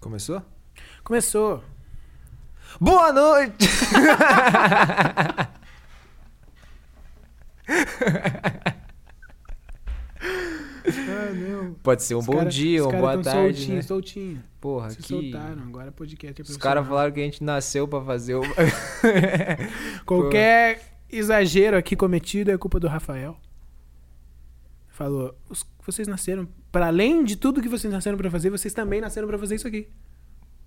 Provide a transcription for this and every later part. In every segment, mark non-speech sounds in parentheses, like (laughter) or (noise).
Começou? Começou. Boa noite! Ah. Pode ser um Os bom cara- dia, uma boa tarde, Soltinho, né? soltinho. Porra, Se que... soltaram, agora podcast é Os caras falaram que a gente nasceu pra fazer o... (laughs) Qualquer exagero aqui cometido é culpa do Rafael. Falou, "Os- vocês nasceram, para além de tudo que vocês nasceram pra fazer, vocês também nasceram pra fazer isso aqui.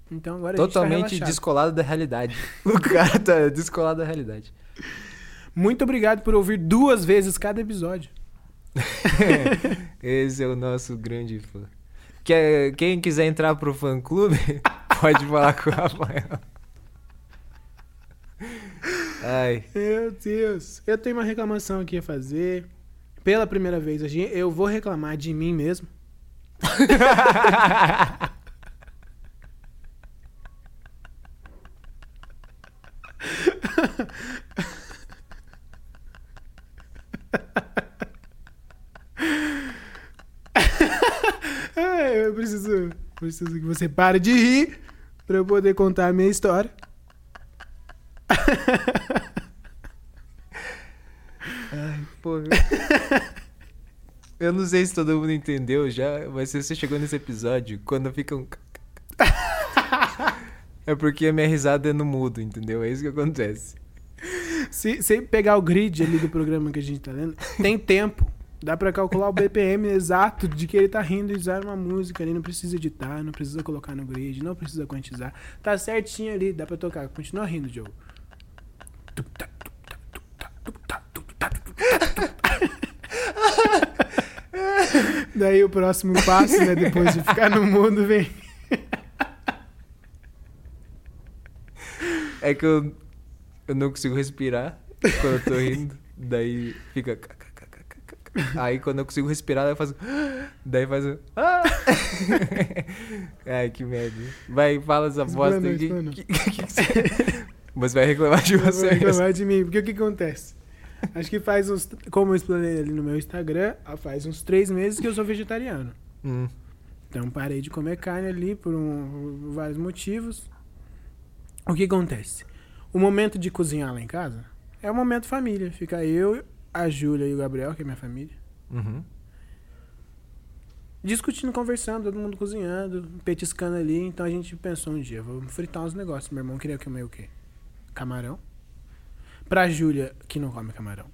Então agora tá Totalmente relaxado. descolado da realidade. (laughs) O cara tá descolado da realidade. Muito obrigado por ouvir duas vezes cada episódio. (laughs) Esse é o nosso grande fã. Quem quiser entrar pro fã clube, (laughs) pode falar com o Rafael. Ai, Meu Deus. Eu tenho uma reclamação aqui a fazer. Pela primeira vez, eu vou reclamar de mim mesmo. (laughs) É, eu preciso, preciso que você pare de rir pra eu poder contar a minha história. (laughs) pô. Eu não sei se todo mundo entendeu já, mas se você chegou nesse episódio, quando fica um. (laughs) É porque a minha risada é no mudo, entendeu? É isso que acontece. Se, se pegar o grid ali do programa que a gente tá lendo, tem tempo. Dá pra calcular o BPM exato de que ele tá rindo e usar uma música ali. Não precisa editar, não precisa colocar no grid, não precisa quantizar. Tá certinho ali, dá pra tocar. Continua rindo, Joe. (laughs) Daí o próximo passo, né? Depois de ficar no mundo, vem. É que eu, eu não consigo respirar quando eu tô rindo. Daí fica. Aí quando eu consigo respirar, eu faço. (gasps) Daí faz um. Ah! (laughs) Ai, que merda. Vai, fala essa bosta. Que- que- que você- Você vai reclamar de você. reclamar de mim, porque o que acontece? (laughs) Acho que faz uns. Como eu explanei ali no meu Instagram, faz uns três meses que eu sou vegetariano. Hum, Então parei de comer carne ali por, um- por vários motivos. O que acontece? O momento de cozinhar lá em casa é o momento família. Fica eu, a Júlia e o Gabriel, que é minha família, uhum. discutindo, conversando, todo mundo cozinhando, petiscando ali. Então a gente pensou um dia, vamos fritar uns negócios. Meu irmão queria comer o quê? Camarão. Pra Júlia, que não come camarão,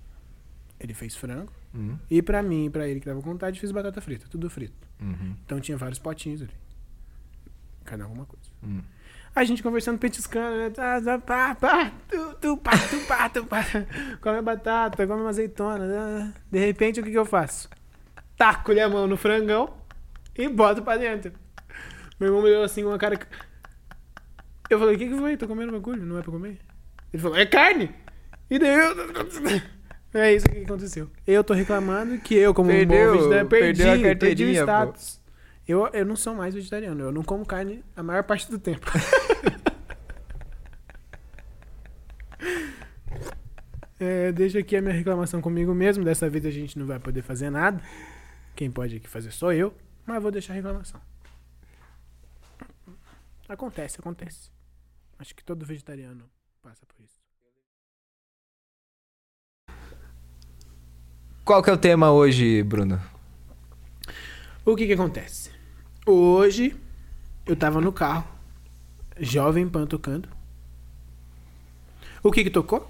ele fez frango. Uhum. E pra mim e pra ele que tava com vontade, fiz batata frita, tudo frito. Uhum. Então tinha vários potinhos ali. Cada um alguma coisa. Uhum. A gente conversando, petiscando, né? Tá, tá, pá, pá, tu, tu, pá, tu, pá, tu, pá. (laughs) Come batata, come uma azeitona. né? De repente, o que, que eu faço? Taco-lhe a mão no frangão e boto pra dentro. Meu irmão me olhou assim uma cara. Eu falei: O que, que foi? Tô comendo bagulho, não é pra comer? Ele falou: É carne! E daí eu. (laughs) É isso que aconteceu. Eu tô reclamando que eu, como Perdeu- um bom vegetariano, perdi, perdeu a perdi o pô. status. Eu, eu não sou mais vegetariano, eu não como carne a maior parte do tempo. (laughs) É, deixa aqui a minha reclamação comigo mesmo. Dessa vez a gente não vai poder fazer nada. Quem pode aqui fazer sou eu. Mas vou deixar a reclamação. Acontece, acontece. Acho que todo vegetariano passa por isso. Qual que é o tema hoje, Bruno? O que que acontece? Hoje eu tava no carro, Jovem Pan tocando. O que que tocou?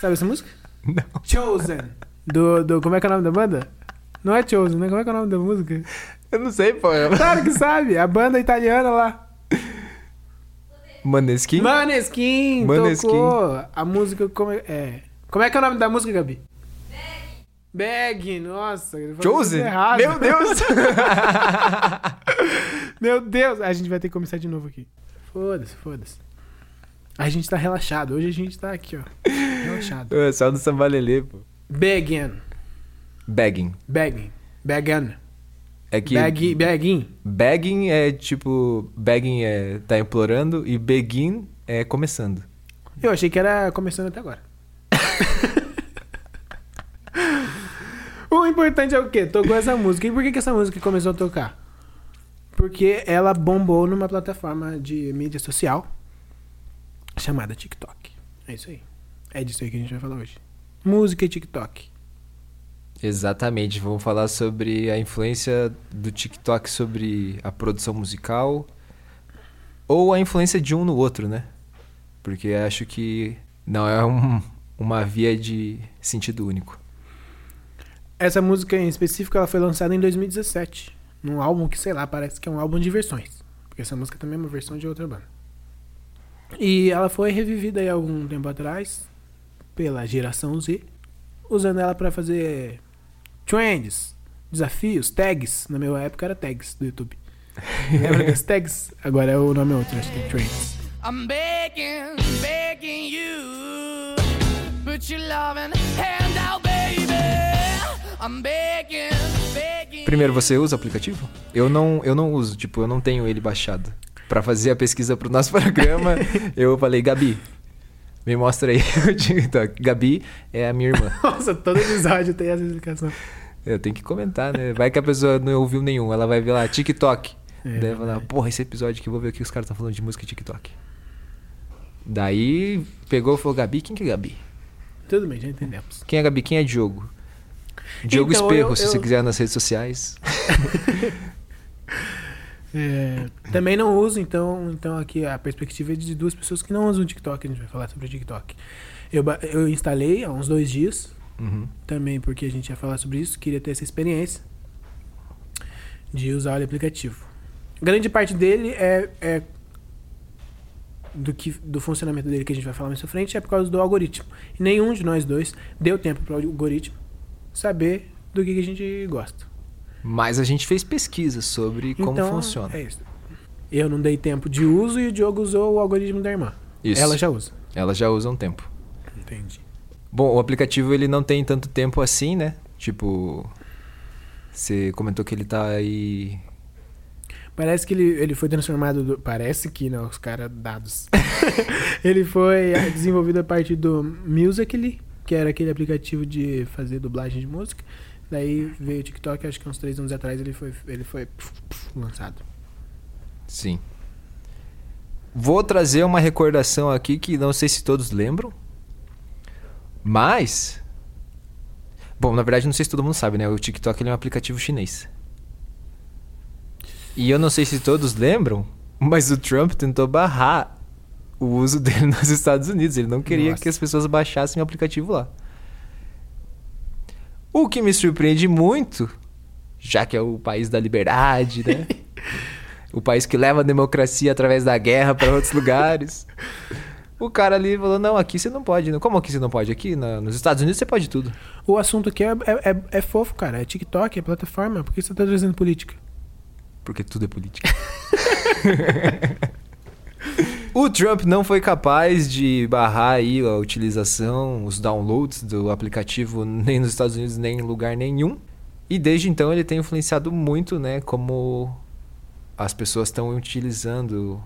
Sabe essa música? Não. Chosen. Do, do. Como é que é o nome da banda? Não é Chosen, né? Como é que é o nome da música? Eu não sei, pô. Claro que sabe, a banda italiana lá. Maneskin? Maneskin, Maneskin. tocou a música. Como é, é. Como é que é o nome da música, Gabi? Bag, nossa. errado. Meu Deus! (laughs) Meu Deus! A gente vai ter que começar de novo aqui. Foda-se, foda-se. A gente tá relaxado. Hoje a gente tá aqui, ó. Relaxado. (laughs) É só do sambalelê, pô. Begging. Bagging. Begging. Begging. É que Bag, begging. bagging é tipo... Bagging é tá implorando e begin é começando. Eu achei que era começando até agora. (laughs) o importante é o quê? Tocou essa música. E por que, que essa música começou a tocar? Porque ela bombou numa plataforma de mídia social chamada TikTok. É isso aí. É disso aí que a gente vai falar hoje. Música e TikTok. Exatamente, vamos falar sobre a influência do TikTok sobre a produção musical ou a influência de um no outro, né? Porque acho que não é um, uma via de sentido único. Essa música em específico ela foi lançada em 2017, num álbum que, sei lá, parece que é um álbum de versões. Porque essa música também é uma versão de outra banda. E ela foi revivida aí algum tempo atrás pela geração Z, usando ela para fazer trends, desafios, tags. Na minha época era tags do YouTube. Lembra das tags? Agora é o nome outro, acho que é trends. I'm begging, begging you. Put your loving hand out, baby. I'm begging, begging. Primeiro, você usa o aplicativo? Eu não, eu não uso, tipo, eu não tenho ele baixado. Pra fazer a pesquisa pro nosso (laughs) programa, eu falei, Gabi, me mostra aí (laughs) o TikTok. Gabi é a minha irmã. (laughs) Nossa, todo episódio tem essa explicação. Eu tenho que comentar, né? Vai que a pessoa não ouviu nenhum, ela vai ver lá, TikTok. É, Daí vai falar, porra, esse episódio aqui, eu vou ver o que os caras estão falando de música TikTok. Daí pegou e falou, Gabi, quem que é Gabi? Tudo bem, já entendemos. Quem é Gabi? Quem é Diogo? Diogo Então, Esperro, eu- se você eu- quiser nas redes sociais. (laughs) É, também não uso, então, então aqui a perspectiva é de duas pessoas que não usam o TikTok. A gente vai falar sobre o TikTok. Eu, eu instalei há uns dois dias, Uhum. também porque a gente ia falar sobre isso, queria ter essa experiência de usar o aplicativo. Grande parte dele é, é do, que, do funcionamento dele que a gente vai falar mais pra frente é por causa do algoritmo. E nenhum de nós dois deu tempo para o algoritmo saber do que, que a gente gosta. Mas a gente fez pesquisa sobre como então, funciona. É isso. Eu não dei tempo de uso e o Diogo usou o algoritmo da irmã. Isso. Ela já usa. Ela já usa um tempo. Entendi. Bom, o aplicativo ele não tem tanto tempo assim, né? Tipo, você comentou que ele tá aí. Parece que ele, ele foi transformado. do- parece que, não, os caras dados. (laughs) ele foi desenvolvido a partir do Musical.ly, que era aquele aplicativo de fazer dublagem de música. Daí veio o TikTok, acho que uns três anos atrás ele foi, ele foi lançado. Sim. Vou trazer uma recordação aqui que não sei se todos lembram. Mas. Bom, na verdade, não sei se todo mundo sabe, né? O TikTok ele é um aplicativo chinês. E eu não sei se todos lembram, mas o Trump tentou barrar o uso dele (laughs) nos Estados Unidos. Ele não queria Nossa. que as pessoas baixassem o aplicativo lá. O que me surpreende muito, já que é o país da liberdade, né? (laughs) o país que leva a democracia através da guerra para outros lugares. O cara ali falou: não, aqui você não pode. né? Como aqui você não pode? Aqui na- nos Estados Unidos você pode tudo. O assunto aqui é, é, é- é fofo, cara. É TikTok, é plataforma. Por que você tá trazendo política? Porque tudo é política. (laughs) o Trump não foi capaz de barrar aí a utilização, os downloads do aplicativo nem nos Estados Unidos, nem em lugar nenhum. E desde então ele tem influenciado muito, né, como as pessoas estão utilizando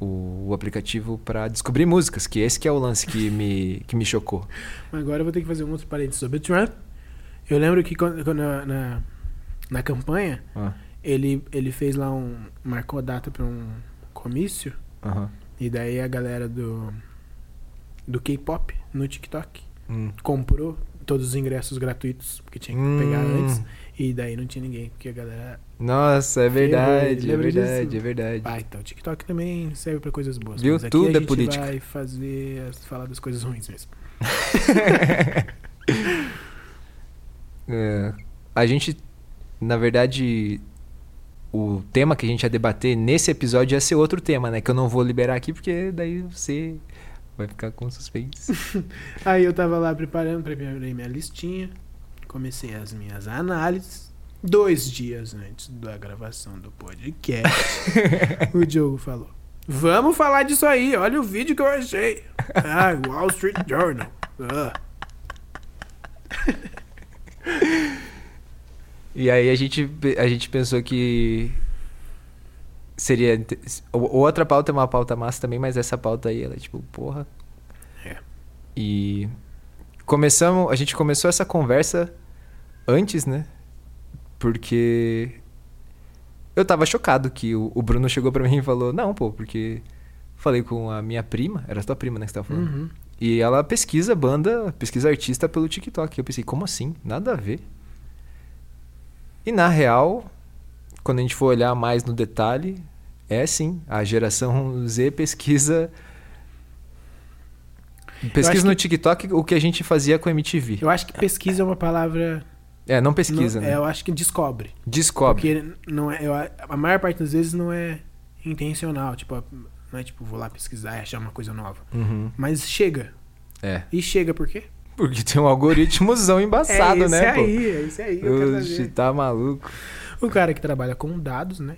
o, o aplicativo para descobrir músicas, que esse que é o lance que me, que me chocou. Agora eu vou ter que fazer um outro parênteses sobre o Trump. Eu lembro que quando, quando na, na, na campanha, Ah, ele, ele fez lá um. marcou a data pra um comício. Aham. E daí a galera do. do K-pop no TikTok Hum. comprou todos os ingressos gratuitos, porque tinha que pegar Hum. antes. E daí não tinha ninguém, porque a galera. Nossa, é verdade, é Lembra disso? verdade, é verdade. Ah, então, o TikTok também serve pra coisas boas. Viu? Tudo é política. vai fazer. falar das coisas ruins mesmo. (laughs) É, a gente, na verdade, o tema que a gente ia debater nesse episódio ia ser outro tema, né? Que eu não vou liberar aqui porque daí você vai ficar com suspense. (laughs) Aí eu tava lá preparando, preparei minha listinha, comecei as minhas análises. Dois dias antes da gravação do podcast, (laughs) o Diogo falou: Vamos falar disso aí, olha o vídeo que eu achei. (laughs) Ah, Wall Street Journal. Ah. E aí a gente, a gente pensou que seria. Outra pauta é uma pauta massa também, mas essa pauta aí, ela é tipo, porra. É. E começamos, a gente começou essa conversa antes, né? Porque eu tava chocado que o, o Bruno chegou pra mim e falou: Não, pô, porque falei com a minha prima, era a tua prima, né, que você tava falando. Uhum. E ela pesquisa banda, pesquisa artista pelo TikTok. Eu pensei, como assim? Nada a ver. E na real, quando a gente for olhar mais no detalhe, é sim. A geração Z pesquisa. Pesquisa no que- TikTok o que a gente fazia com a MTV. Eu acho que pesquisa é uma palavra. É, não pesquisa, não- né? é, eu acho que descobre. Descobre. Porque não é, eu, a maior parte das vezes não é intencional. Tipo, não é tipo, vou lá pesquisar e achar uma coisa nova. Uhum. Mas chega. É. E chega por quê? Porque tem um algoritmozão embaçado, é né, pô? aí, é esse aí. que Eu quero Oxi, saber. tá maluco. O cara que trabalha com dados, né?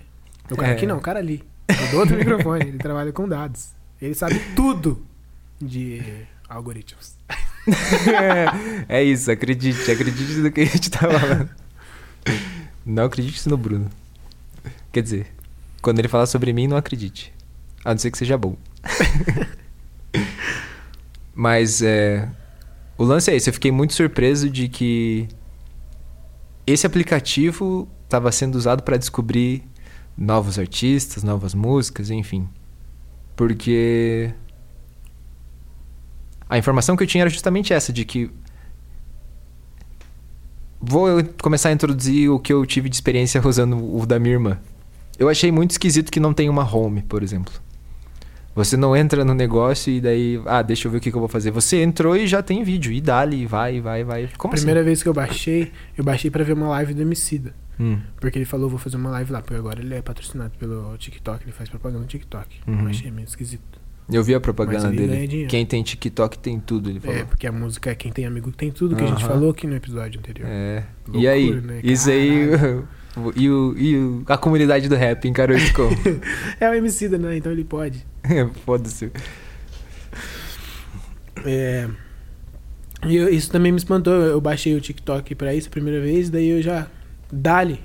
O cara É. aqui não, o cara ali. O do outro (laughs) microfone, ele trabalha com dados. Ele sabe tudo de algoritmos. é, é isso, acredite, acredite no que a gente tá falando. Não acredite no Bruno. Quer dizer, quando ele falar sobre mim, não acredite. A não ser que seja bom. (laughs) Mas é. O lance é esse, eu fiquei muito surpreso de que esse aplicativo estava sendo usado para descobrir novos artistas, novas músicas, enfim. Porque a informação que eu tinha era justamente essa, de que vou começar a introduzir o que eu tive de experiência (laughs) usando o da minha irmã. Eu achei muito esquisito que não tem uma home, por exemplo. Você não entra no negócio e daí, ah, deixa eu ver o que, que eu vou fazer. Você entrou e já tem vídeo, e dali, vai, vai, vai. Como Primeira vez que eu baixei, eu baixei pra ver uma live do Emicida. assim? Hum. Porque ele falou, vou fazer uma live lá. Porque agora ele é patrocinado pelo TikTok, ele faz propaganda no TikTok. Uhum. Eu achei meio esquisito. Eu vi a propaganda dele. Quem tem TikTok tem tudo, ele falou. É, porque a música é quem tem amigo tem tudo, que a gente falou aqui no episódio anterior. É. e Loucura, aí? né? Isso aí. (laughs) E, o, e o- a comunidade do rap encarou isso como? É o Emicida, né? Então ele pode. (laughs) Foda-se. É... E eu- isso também me espantou. Eu baixei o TikTok pra isso a primeira vez, daí eu já. Dali.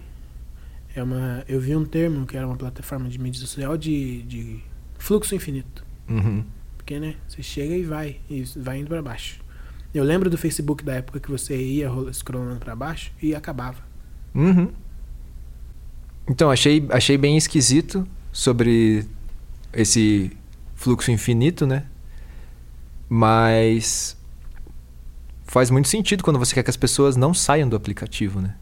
É uma. Eu vi um termo que era uma plataforma de mídia social de, de fluxo infinito. Uhum. Porque, né? Você chega e vai. E vai indo pra baixo. Eu lembro do Facebook da época que você ia scrollando pra baixo e acabava. Uhum. Então, achei, achei bem esquisito sobre esse fluxo infinito, né? Mas faz muito sentido quando você quer que as pessoas não saiam do aplicativo, né?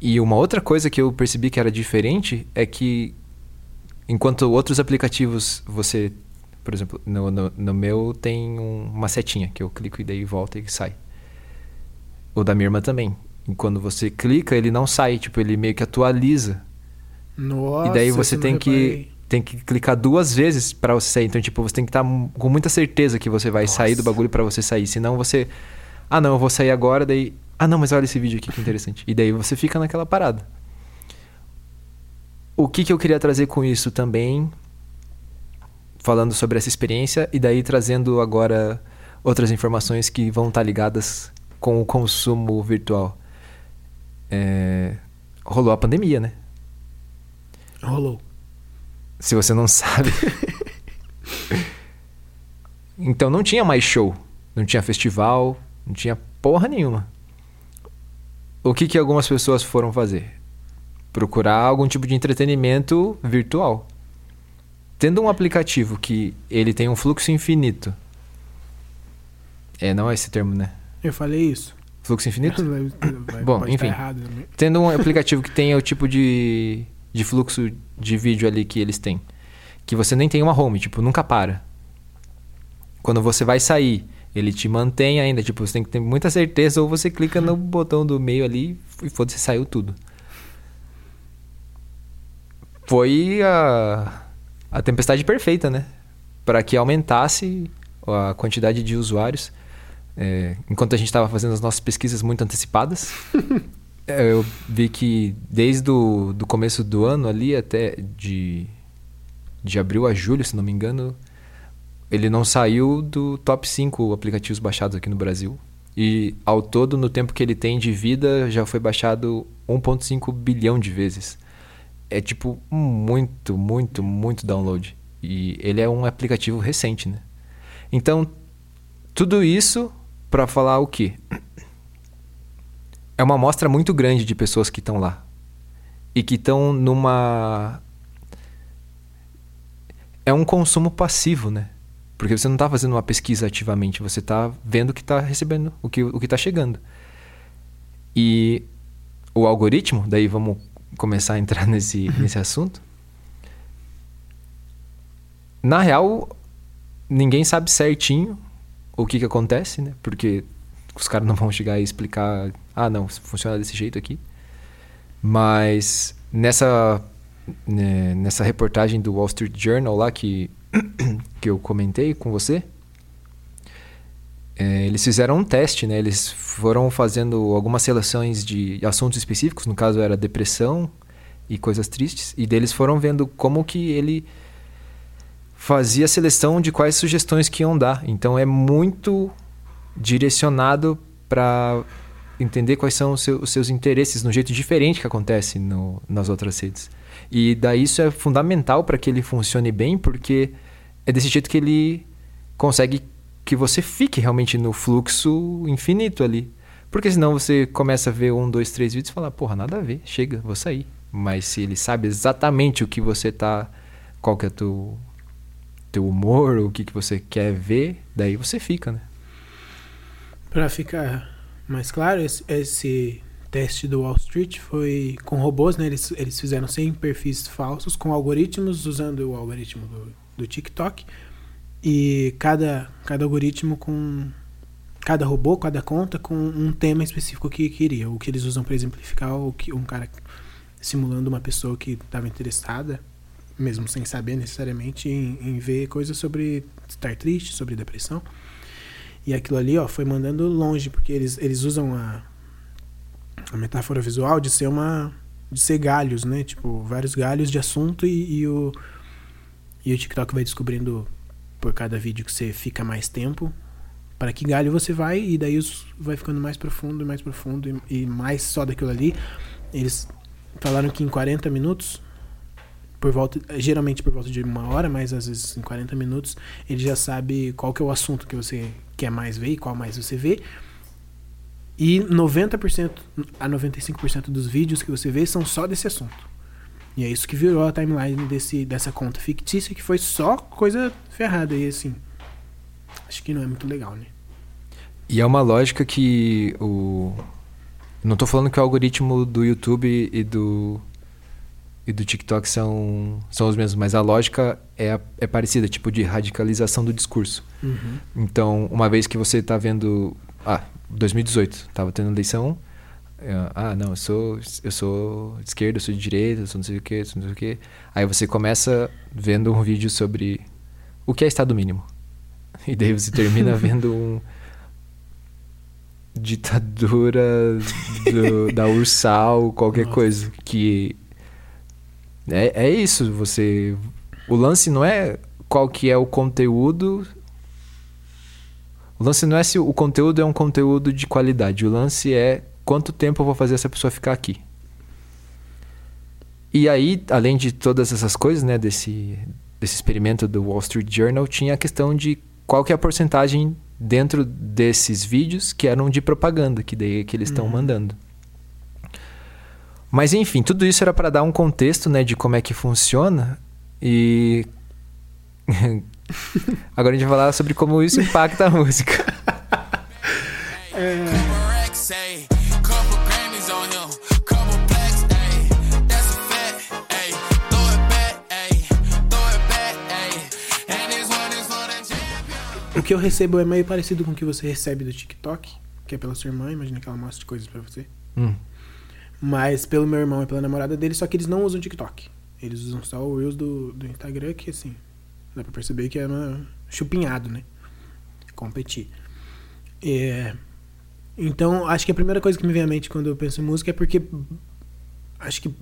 E uma outra coisa que eu percebi que era diferente é que enquanto outros aplicativos você, por exemplo, no, no, no meu tem um- uma setinha que eu clico e daí volta e sai. O da irmã também. E quando você clica, ele não sai, tipo, ele meio que atualiza. Nossa, e daí você tem que, reparei. tem que clicar duas vezes pra você sair. Então, tipo, você tem que estar com muita certeza que você vai sair do Nossa. bagulho pra você sair. Senão você. Ah, não, eu vou sair agora, daí. Ah, não, mas olha esse vídeo aqui que interessante. E daí você fica naquela parada. O que, que eu queria trazer com isso também, falando sobre essa experiência, e daí trazendo agora outras informações que vão estar ligadas com o consumo virtual. É, rolou a pandemia, né? Rolou. Se você não sabe. então não tinha mais show, não tinha festival, não tinha porra nenhuma. O que, que algumas pessoas foram fazer? Procurar algum tipo de entretenimento virtual. Tendo um aplicativo que ele tem um fluxo infinito. É, não é esse termo, né? Eu falei isso. Fluxo infinito? Vai- Bom, tá enfim. também. Tendo um aplicativo que tenha o tipo de, de fluxo de vídeo ali que eles têm. Que você nem tem uma home, tipo, nunca para. Quando você vai sair, ele te mantém ainda, tipo, você tem que ter muita certeza, ou você clica no (laughs) botão do meio ali e foda-se, saiu tudo. Foi a, a tempestade perfeita, né? Para que aumentasse a quantidade de usuários. É, enquanto a gente estava fazendo as nossas pesquisas muito antecipadas, (laughs) eu vi que desde o do começo do ano ali até de, de abril a julho, se não me engano, ele não saiu do top 5 aplicativos baixados aqui no Brasil. E ao todo, no tempo que ele tem de vida, já foi baixado 1.5 bilhão de vezes. É tipo muito, muito, muito download. E ele é um aplicativo recente, né? Então, tudo isso para falar o quê? é uma amostra muito grande de pessoas que estão lá. E que estão numa. É um consumo passivo, né? Porque você não está fazendo uma pesquisa ativamente, você está vendo o que está recebendo, o que o está chegando. E o algoritmo, daí vamos começar a entrar (laughs) nesse, nesse assunto. Na real, ninguém sabe certinho o que, que acontece, né? Porque os caras não vão chegar e explicar, ah, não, funciona desse jeito aqui. Mas nessa né, nessa reportagem do Wall Street Journal lá que (clears throat) que eu comentei com você, é, eles fizeram um teste, né? Eles foram fazendo algumas seleções de assuntos específicos, no caso era depressão e coisas tristes, e deles foram vendo como que ele fazia a seleção de quais sugestões que iam dar. Então é muito direcionado para entender quais são os, seu, os, seus interesses no jeito diferente que acontece no, nas outras redes. E daí isso é fundamental para que ele funcione bem, porque é desse jeito que ele consegue que você fique realmente no fluxo infinito ali. Porque senão você começa a ver um, dois, três vídeos e fala, porra, nada a ver, chega, vou sair. Mas se ele sabe exatamente o que você tá. qual que é teu, teu humor, o que, que você quer ver, daí você fica, né? Para ficar mais claro, esse, esse, teste do Wall Street foi com robôs, né? Eles, eles fizeram 100 perfis falsos com algoritmos, usando o algoritmo do, do TikTok. E cada, cada algoritmo com. Cada robô, cada conta com um tema específico que queria. O que eles usam para exemplificar o que um cara simulando uma pessoa que estava interessada, mesmo sem saber necessariamente, em, em ver coisas sobre estar triste, sobre depressão. E aquilo ali, ó, foi mandando longe, porque eles, eles usam a, a metáfora visual de ser uma. de ser galhos, né? Tipo, vários galhos de assunto e, e o. E o TikTok vai descobrindo por cada vídeo que você fica mais tempo. Para que galho você vai, e daí vai ficando mais profundo e mais profundo e, e mais só daquilo ali. Eles falaram que em 40 minutos por volta, geralmente por volta de uma hora, mas às vezes em 40 minutos, ele já sabe qual que é o assunto que você quer mais ver e qual mais você vê. E 90% a 95% dos vídeos que você vê são só desse assunto. E é isso que virou a timeline desse, dessa conta fictícia, que foi só coisa ferrada. E assim, acho que não é muito legal, né? E é uma lógica que o. Não estou falando que o algoritmo do YouTube e do e do TikTok são, são os mesmos, mas a lógica é, é parecida, tipo de radicalização do discurso. Uhum. Então, uma vez que você está vendo. Ah, 2018, estava tendo eleição. É, ah, não, eu sou, eu sou de esquerda, eu sou de direita, eu sou não sei o que, não sei o que. Aí você começa vendo um vídeo sobre o que é Estado mínimo. E daí você termina (laughs) vendo um ditadura do, da Ursal, qualquer Nossa. coisa. Que é, é isso, você. O lance não é qual que é o conteúdo. O lance não é se o conteúdo é um conteúdo de qualidade. O lance é quanto tempo eu vou fazer essa pessoa ficar aqui. E aí, além de todas essas coisas, né, desse, desse experimento do Wall Street Journal, tinha a questão de qual que é a porcentagem dentro desses vídeos que eram de propaganda, que daí que eles estão uhum. mandando. Mas enfim, tudo isso era para dar um contexto, né, de como é que funciona e (laughs) agora a gente vai falar sobre como isso impacta a música. é... O que eu recebo é meio parecido com o que você recebe do TikTok, que é pela sua irmã, imagina que ela mostra coisas para você. Hum. Mas pelo meu irmão e pela namorada dele, só que eles não usam TikTok. Eles usam só o Reels do, do Instagram, que assim, dá pra perceber que é uma chupinhado, né? Competir. É, então, acho que a primeira coisa que me vem à mente quando eu penso em música é porque acho que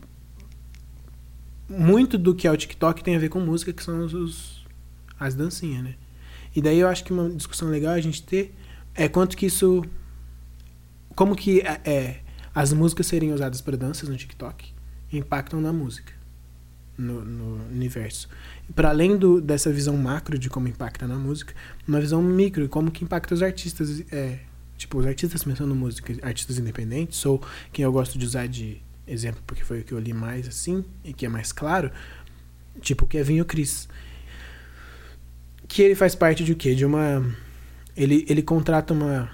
muito do que é o TikTok tem a ver com música, que são os, as dancinhas, né? E daí eu acho que uma discussão legal a gente ter é quanto que isso. Como que é, é as músicas serem usadas para danças no TikTok impactam na música, no, no universo. Para além do, dessa visão macro de como impacta na música, uma visão micro, como que impacta os artistas. É, Tipo, os artistas pensando música, artistas independentes, ou quem eu gosto de usar de exemplo, porque foi o que eu li mais assim, e que é mais claro, tipo Kevin e o Chris. Que ele faz parte de o quê? De uma. Ele, ele contrata uma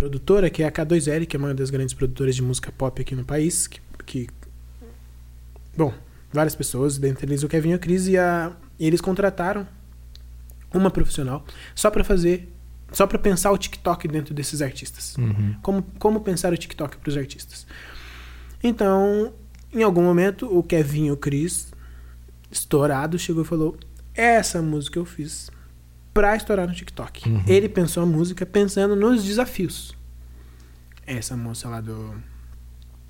produtora que é a K2L, que é uma das grandes produtoras de música pop aqui no país, que, que bom, várias pessoas, dentre eles o Kevin e a Cris, e, a, e eles contrataram uma profissional só para fazer, só para pensar o TikTok dentro desses artistas. Uhum. Como, como pensar o TikTok para os artistas. Então, em algum momento, o Kevin e o Chris, estourado, chegou e falou: Essa música eu fiz pra estourar no TikTok. Uhum. Ele pensou a música pensando nos desafios. Essa moça lá do,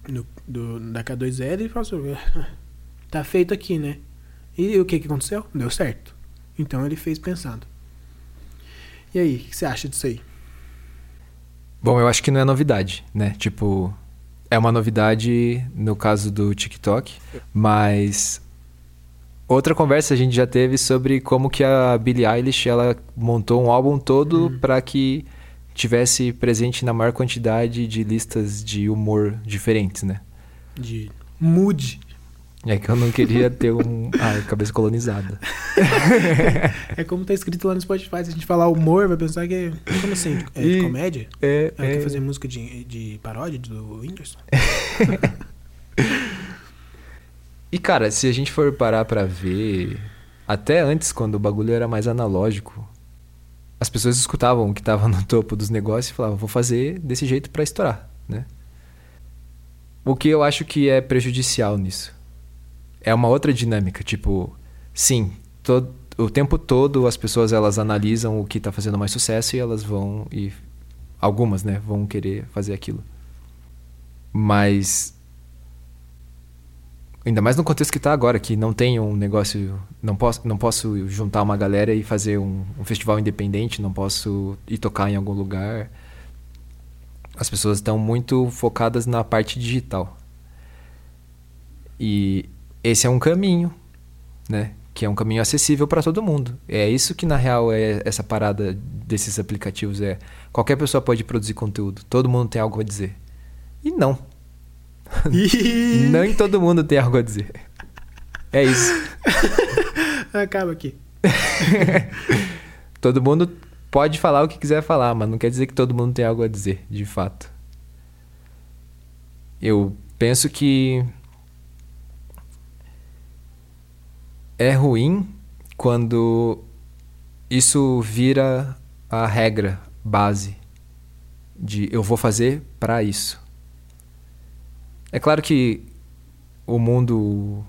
do, do- da K2L falou: (laughs) Tá feito aqui, né? E o que, que aconteceu? Deu certo. Então ele fez pensando. E aí, o que você acha disso aí? Bom, eu acho que não é novidade, né? Tipo, é uma novidade no caso do TikTok, mas outra conversa a gente já teve sobre como que a Billie Eilish ela montou um álbum todo Uhum. pra que tivesse presente na maior quantidade de listas de humor diferentes, né? De mood. É que eu não queria ter um, (laughs) ah, cabeça colonizada. (laughs) É como tá escrito lá no Spotify. Se a gente falar humor, vai pensar que é. Como assim? É de E- comédia? É, Ela quer fazer música de, de paródia do Whindersson? (laughs) E cara, se a gente for parar pra ver, até antes, quando o bagulho era mais analógico, as pessoas escutavam o que tava no topo dos negócios e falavam, vou fazer desse jeito pra estourar, né? O que eu acho que é prejudicial nisso é uma outra dinâmica, tipo, sim, todo, o tempo todo as pessoas elas analisam o que tá fazendo mais sucesso e elas vão e algumas, né, vão querer fazer aquilo. Mas Ainda mais no contexto que tá agora, que não tem um negócio. Não posso, não posso juntar uma galera e fazer um, um festival independente, não posso ir tocar em algum lugar. As pessoas estão muito focadas na parte digital. E esse é um caminho, né? Que é um caminho acessível para todo mundo. É isso que na real é essa parada desses aplicativos é. Qualquer pessoa pode produzir conteúdo, todo mundo tem algo a dizer. E não. (laughs) Nem todo mundo tem algo a dizer. É isso. (laughs) Acaba aqui. (laughs) Todo mundo pode falar o que quiser falar, mas não quer dizer que todo mundo tem algo a dizer, de fato. Eu penso que é ruim quando isso vira a regra base de eu vou fazer pra isso. É claro que o mundo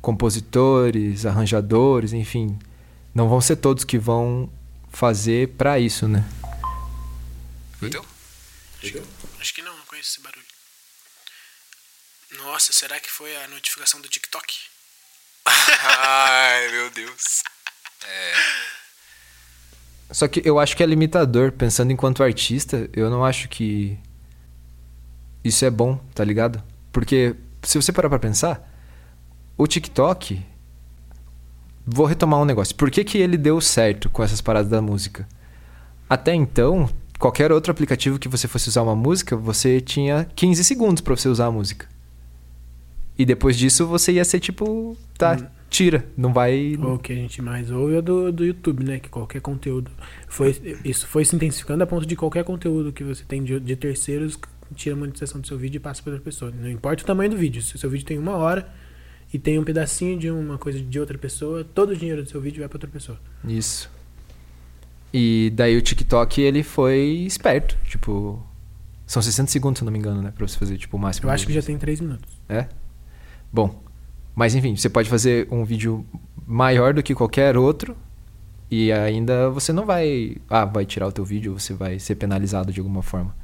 compositores, arranjadores, enfim, não vão ser todos que vão fazer pra isso, né? Acho que não, não conheço esse barulho. Nossa, será que foi a notificação do TikTok? Ai, meu Deus. Só que eu acho que é limitador, pensando enquanto artista, eu não acho que isso é bom, tá ligado? Porque se você parar pra pensar, o TikTok vou retomar um negócio. Por que, que ele deu certo com essas paradas da música? Até então, qualquer outro aplicativo que você fosse usar uma música, você tinha 15 segundos pra você usar a música. E depois disso você ia ser tipo, tá, tira, não vai. O que a gente mais ouve é do, do YouTube, né? Que qualquer conteúdo. Foi, isso foi se intensificando a ponto de qualquer conteúdo que você tem de, de terceiros tira a monetização do seu vídeo e passa para outra pessoa. Não importa o tamanho do vídeo. Se o seu vídeo tem uma hora e tem um pedacinho de uma coisa de outra pessoa, todo o dinheiro do seu vídeo vai para outra pessoa. Isso. E daí o TikTok, ele foi esperto. Tipo, são 60 segundos, se não me engano, né? Pra você fazer, tipo, o máximo. Eu acho que já tem 3 minutos. É? Bom, mas enfim, você pode fazer um vídeo maior do que qualquer outro e ainda você não vai... Ah, vai tirar o teu vídeo, você vai ser penalizado de alguma forma.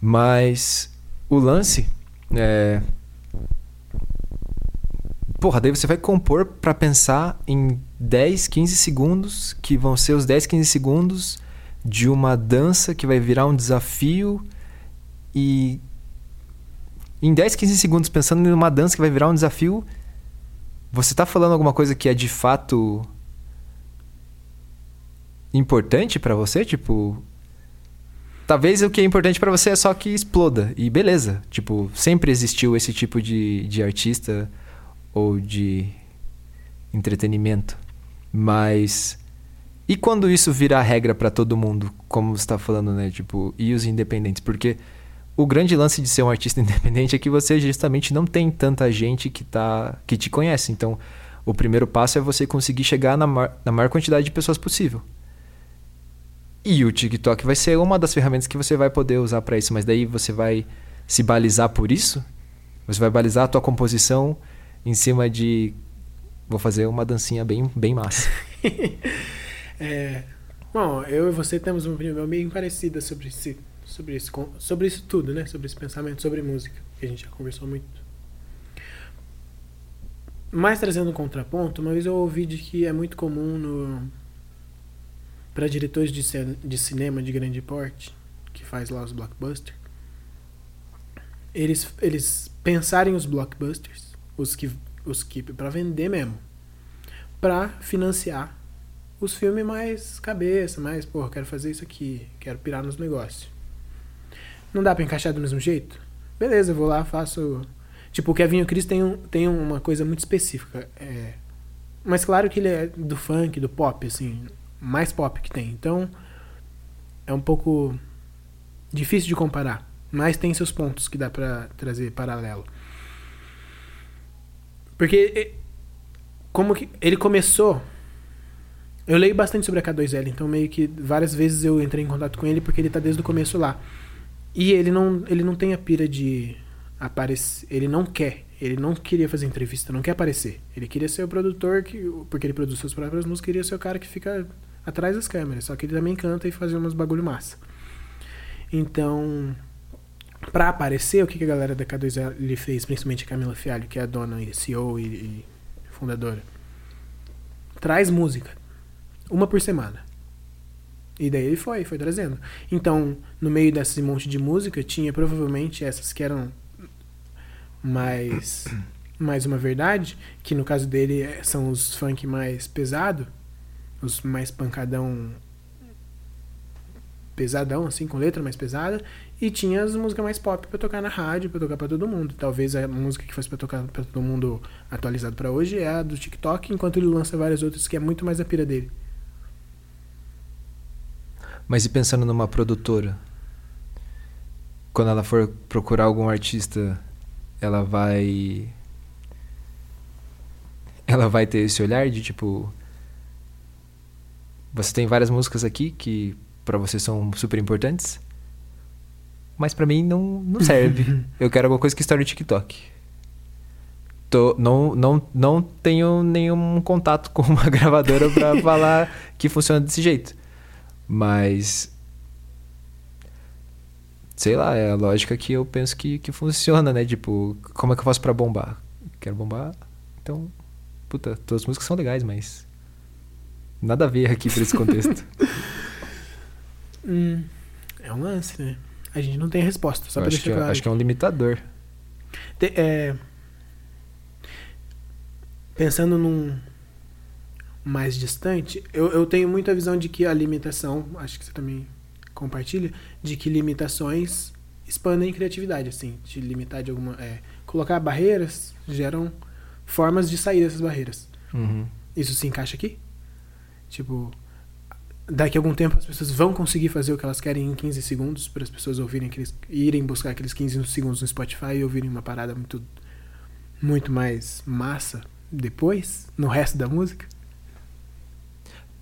Mas o lance é... Porra, daí você vai compor pra pensar em 10, 15 segundos, que vão ser os 10, 15 segundos de uma dança que vai virar um desafio e em 10, 15 segundos pensando em uma dança que vai virar um desafio, você tá falando alguma coisa que é de fato importante pra você, tipo, talvez o que é importante pra você é só que exploda. E beleza. Tipo, sempre existiu esse tipo de, de artista ou de entretenimento. Mas. E quando isso virar regra pra todo mundo, como você tá falando, né? Tipo, e os independentes? Porque o grande lance de ser um artista (laughs) independente é que você justamente não tem tanta gente que, tá, que te conhece. Então, o primeiro passo é você conseguir chegar na, na maior quantidade de pessoas possível. E o TikTok vai ser uma das ferramentas que você vai poder usar para isso, mas daí você vai se balizar por isso? Você vai balizar a tua composição em cima de vou fazer uma dancinha bem bem massa. (laughs) É, bom, eu e você temos uma opinião bem parecida sobre sobre isso, sobre isso tudo, né? Sobre esse pensamento sobre música, que a gente já conversou muito. Mas trazendo um contraponto, uma vez eu ouvi de que é muito comum no para diretores de, de cinema de grande porte, que faz lá os blockbusters, eles eles pensarem os blockbusters, os que os que para vender mesmo, para financiar os filmes mais cabeça, mais, pô, quero fazer isso aqui, quero pirar nos negócios. Não dá pra encaixar do mesmo jeito? Beleza, eu vou lá, faço. Tipo, o Kevin Chris tem, um, tem uma coisa muito específica. É... Mas claro que ele é do funk, do pop, assim, mais pop que tem. Então, é um pouco difícil de comparar. Mas tem seus pontos que dá pra trazer paralelo. Porque, como que ele começou eu leio bastante sobre a K2L, então meio que várias vezes eu entrei em contato com ele porque ele tá desde o começo lá. E ele não, ele não tem a pira de aparecer, ele não quer, ele não queria fazer entrevista, não quer aparecer. Ele queria ser o produtor que, porque ele produz suas próprias músicas, queria ser o cara que fica atrás das câmeras, só que ele também canta e faz umas bagulho massa. Então, pra aparecer, o que que a galera da K2L fez, principalmente a Camila Fialho, que é a dona e CEO e, e fundadora? Traz música uma por semana. E daí ele foi, foi trazendo. Então, no meio desse monte de música, tinha provavelmente essas que eram mais mais uma verdade, que no caso dele é- são os funk mais pesado, os mais pancadão pesadão assim, com letra mais pesada, e tinha as músicas mais pop pra tocar na rádio, pra tocar pra todo mundo. Talvez a música que fosse pra tocar pra todo mundo atualizado pra hoje é a do TikTok, enquanto ele lança várias outras que é muito mais a pira dele. Mas e pensando numa produtora? Quando ela for procurar algum artista, ela vai. Ela vai ter esse olhar de tipo. Você tem várias músicas aqui que pra você são super importantes, mas pra mim não, não serve. (laughs) Eu quero alguma coisa que estoure no TikTok. Tô, não, não, não tenho nenhum contato com uma (laughs) gravadora pra (laughs) falar que funciona desse jeito. Mas. Sei lá, é a lógica que eu penso que, que funciona, né? Tipo, como é que eu faço pra bombar? Quero bombar, então. Puta, todas as músicas são legais, mas. Nada a ver aqui pra esse contexto. (laughs) Hum, é um lance, né? A gente não tem resposta, só Eu pra acho, deixar que, é- claro. acho que é um limitador. Te- é, pensando num mais distante, eu, eu tenho muita visão de que a limitação, acho que você também compartilha, de que limitações expandem criatividade, assim, de limitar de alguma. é, colocar barreiras geram formas de sair dessas barreiras. Uhum. Isso se encaixa aqui? Tipo, daqui a algum tempo as pessoas vão conseguir fazer o que elas querem em 15 segundos para as pessoas ouvirem aqueles irem buscar aqueles 15 segundos no Spotify e ouvirem uma parada muito muito mais massa depois, no resto da música.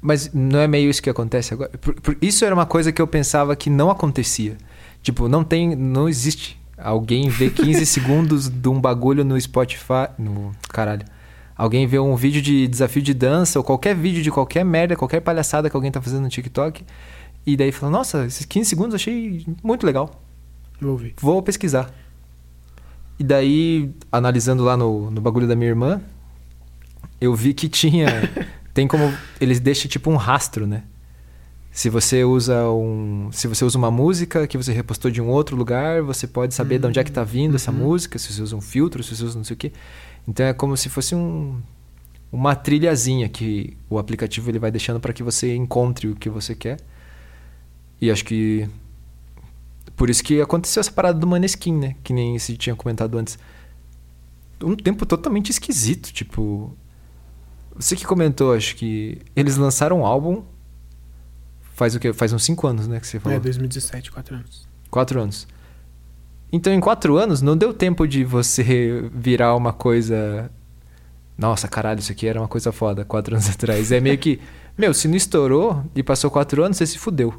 Mas não é meio isso que acontece agora? Por- por- isso era uma coisa que eu pensava que não acontecia. Tipo, não tem. Não existe. Alguém vê 15 (laughs) segundos de um bagulho no Spotify. No. Caralho. Alguém vê um vídeo de desafio de dança ou qualquer vídeo de qualquer merda, qualquer palhaçada que alguém tá fazendo no TikTok. E daí fala, nossa, esses 15 segundos eu achei muito legal. Vou ouvir. Vou pesquisar. E daí, analisando lá no, no bagulho da minha irmã, eu vi que tinha. (laughs) tem como. Eles deixam tipo um rastro, né? Se você usa um. Se você usa uma música que você repostou de um outro lugar, você pode saber de onde é que tá vindo essa Uhum. música, se você usa um filtro, se você usa não sei o quê. Então é como se fosse um. Uma trilhazinha que o aplicativo ele vai deixando para que você encontre o que você quer. E acho que Por isso que aconteceu essa parada do Maneskin, né? Que nem se tinha comentado antes. Um tempo totalmente esquisito, tipo. Você que comentou, acho que eles lançaram um álbum. Faz o quê? Faz uns 5 anos, né? Que você falou. É, 2017, 4 anos. Quatro anos. Então, em quatro anos, não deu tempo de você virar uma coisa. Nossa, caralho, isso aqui era uma coisa foda quatro anos (laughs) atrás. É meio que. Meu, se não estourou e passou quatro anos, você se fudeu.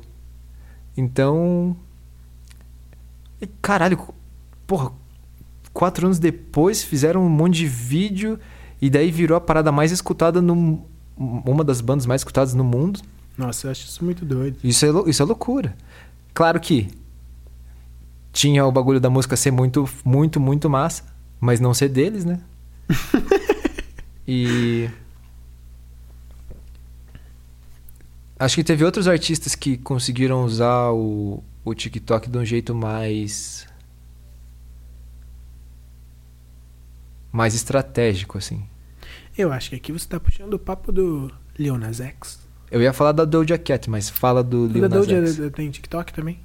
Então. Caralho, porra. Quatro anos depois fizeram um monte de vídeo e daí virou a parada mais escutada no. Uma das bandas mais escutadas no mundo. Nossa, eu acho isso muito doido. Isso é, isso é loucura. Claro que tinha o bagulho da música ser muito, muito, muito massa, mas não ser deles, né? (laughs) e. Acho que teve outros artistas que conseguiram usar o, o TikTok de um jeito mais. mais estratégico, assim. Eu acho que aqui você tá puxando o papo do Lil Nas X. Eu ia falar da Doja Cat, mas fala do O Lil da Doja X. tem TikTok também?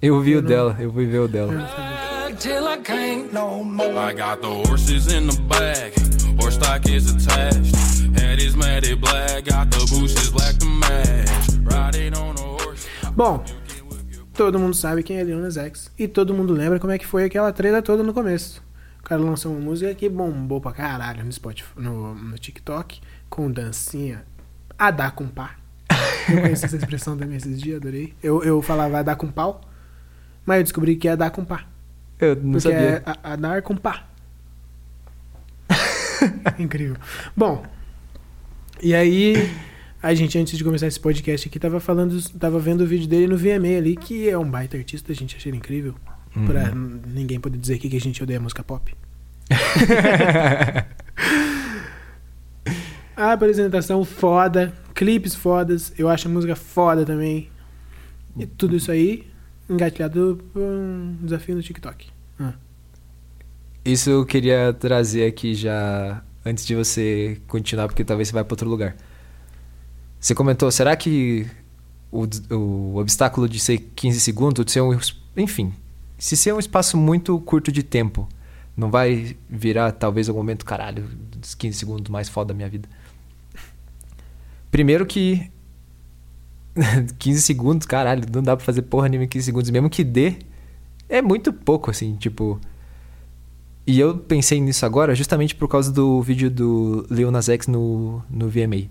Eu vi Eu o não- dela, eu fui ver o dela. Eu não sabia. Till I can't no more. I got the horses in the back, horse stock is attached. Head is matted black, got the bushes black to match. Riding on a horse. Bom, todo mundo sabe quem é Lil Nas X. E todo mundo lembra como é que foi aquela treta toda no começo. O cara lançou uma música que bombou pra caralho no, Spotify, no, no TikTok, com dancinha a dar com pá. Eu conheci essa expressão também esses dias, adorei. Eu, eu falava a dar com pau, mas eu descobri que é dar com pá. Eu não Porque sabia. é a, a dar com pá. (laughs) Incrível. Bom, e aí a gente, antes de começar esse podcast aqui, tava falando, tava vendo o vídeo dele no VMA ali, que é um baita artista, a gente achei ele incrível. Pra n- ninguém poder dizer aqui que a gente odeia música pop. (laughs) A apresentação foda, clipes fodas, eu acho a música foda também. E tudo isso aí engatilhado por um desafio no TikTok. Isso eu queria trazer aqui já antes de você continuar, porque talvez você vá para outro lugar. Você comentou, será que o, o obstáculo de ser 15 segundos, de ser um. Enfim, se ser um espaço muito curto de tempo, não vai virar talvez o momento, caralho, dos 15 segundos mais foda da minha vida? Primeiro que. (laughs) 15 segundos, caralho, não dá pra fazer porra nenhuma em 15 segundos. Mesmo que dê, é muito pouco, assim, tipo. E eu pensei nisso agora justamente por causa do vídeo do Lil Nas X no, no VMA.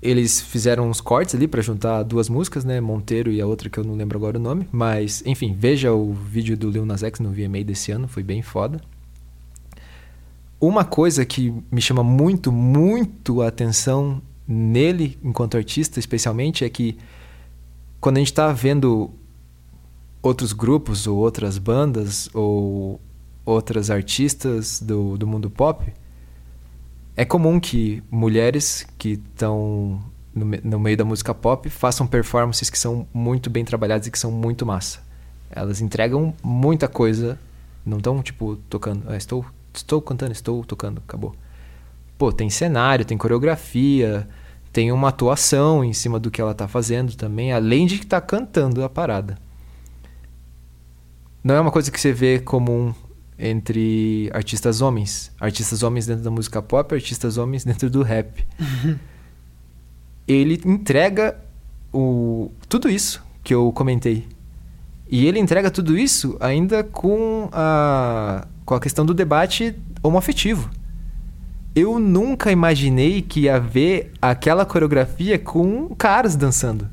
Eles fizeram uns cortes ali pra juntar duas músicas, né? Monteiro e a outra que eu não lembro agora o nome. Mas, enfim, veja o vídeo do Lil Nas X no VMA desse ano, foi bem foda. Uma coisa que me chama muito, muito a atenção nele, enquanto artista, especialmente, é que quando a gente tá vendo outros grupos ou outras bandas ou outras artistas do, do mundo pop, é comum que mulheres que estão no, no meio da música pop façam performances que são muito bem trabalhadas e que são muito massa. Elas entregam muita coisa, não estão tipo tocando, "Ah, estou estou cantando, estou tocando, acabou. Pô, tem cenário, tem coreografia, tem uma atuação em cima do que ela tá fazendo também, além de que tá cantando a parada. Não é uma coisa que você vê comum entre artistas homens. Artistas homens dentro da música pop, artistas homens (laughs) dentro do rap. ele entrega o, tudo isso que eu comentei. E ele entrega tudo isso ainda com a, com a questão do debate homoafetivo. Eu nunca imaginei que ia ver aquela coreografia com caras dançando.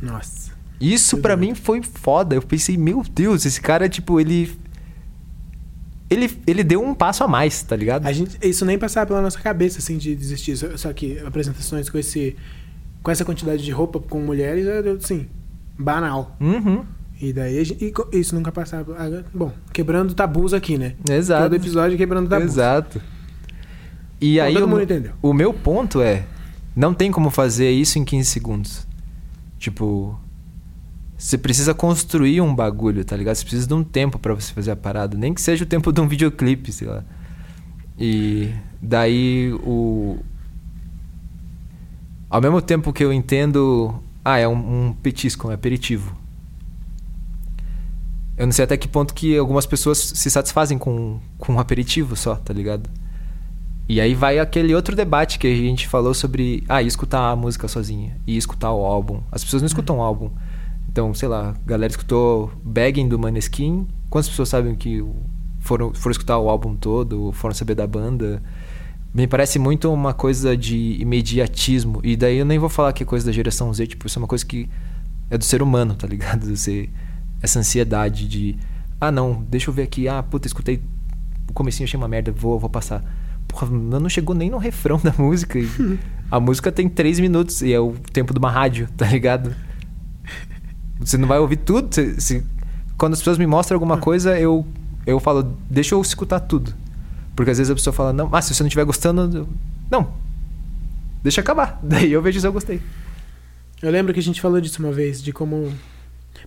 Nossa. Isso pra mim foi foda. Eu pensei, meu Deus, esse cara, tipo, ele. Ele, ele deu um passo a mais, tá ligado? A gente, isso nem passava pela nossa cabeça, assim, de desistir. Só, que apresentações com, esse, com essa quantidade de roupa com mulheres, assim, banal. Uhum. E daí, a gente, e isso nunca passava. Bom, quebrando tabus aqui, né? Exato. Todo episódio quebrando tabus. Exato. E Bom, aí todo o, mundo meu- entendeu. o meu ponto é, não tem como fazer isso em 15 segundos. Tipo, você precisa construir um bagulho, tá ligado? Você precisa de um tempo pra você fazer a parada, nem que seja o tempo de um videoclipe, sei lá. E daí o ao mesmo tempo que eu entendo, ah, é um, um petisco, um aperitivo. Eu não sei até que ponto que algumas pessoas se satisfazem com, com um aperitivo só, tá ligado? E aí vai aquele outro debate que a gente falou sobre. Ah, escutar a música sozinha. E escutar o álbum. As pessoas não escutam o álbum. Então, sei lá, a galera escutou Begging do Maneskin. Quantas pessoas sabem que foram, foram escutar o álbum todo, foram saber da banda? Me parece muito uma coisa de imediatismo. E daí eu nem vou falar que é coisa da geração Z, tipo, isso é uma coisa que é do ser humano, tá ligado? (laughs) Você, essa ansiedade de. Ah, não, deixa eu ver aqui. Ah, puta, escutei o comecinho, achei uma merda, vou, vou passar. Porra, não chegou nem no refrão da música. a música tem três minutos e é o tempo de uma rádio, tá ligado? Você não vai ouvir tudo. Você- quando as pessoas me mostram alguma coisa, eu, eu falo, deixa eu escutar tudo. Porque às vezes a pessoa fala, não, ah, se você não estiver gostando, eu- não. Deixa acabar. (laughs) Daí eu vejo se eu gostei. Eu lembro que a gente falou disso uma vez, de como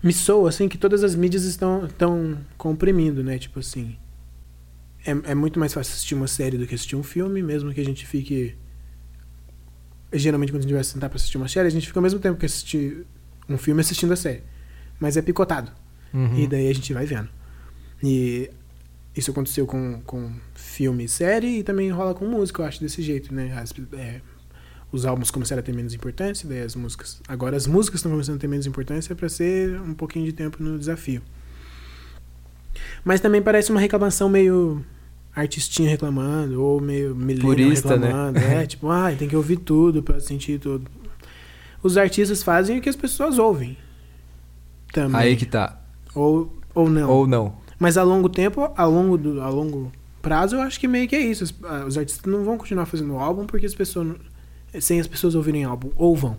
me soa assim que todas as mídias estão, estão comprimindo, né? Tipo assim. É, é muito mais fácil assistir uma série do que assistir um filme, mesmo que a gente fique. Geralmente, quando a gente vai sentar pra assistir uma série, a gente fica ao mesmo tempo que assistir um filme assistindo a série. Mas é picotado. Uhum. E daí a gente vai vendo. E isso aconteceu com, com filme e série e também rola com música, eu acho, desse jeito, né? As- é, os álbuns começaram a ter menos importância, daí as músicas. Agora as músicas estão começando a ter menos importância para ser um pouquinho de tempo no desafio. Mas também parece uma reclamação meio artistinha reclamando, ou meio milênio né? reclamando. É, (laughs) tipo, ah, tem que ouvir tudo para sentir tudo. Os artistas fazem o que as pessoas ouvem. Também. Aí que tá. Ou, ou não. Ou não. Mas a longo tempo, a longo, do, a longo prazo, eu acho que meio que é isso. Os, ah, os artistas não vão continuar fazendo álbum porque as pessoas. Sem as pessoas ouvirem álbum. Ou vão.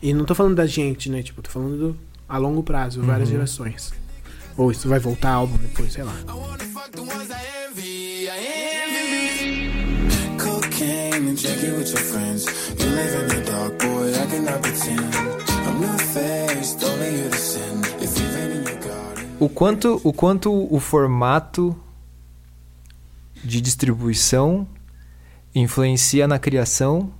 E não tô falando da gente, né? Tipo, tô falando do, a longo prazo, várias Uhum. gerações. Ou isso vai voltar álbum depois, sei lá. Cocaine and with your friends. You live in the dark, boy. I cannot pretend. O quanto, o quanto o formato de distribuição influencia na criação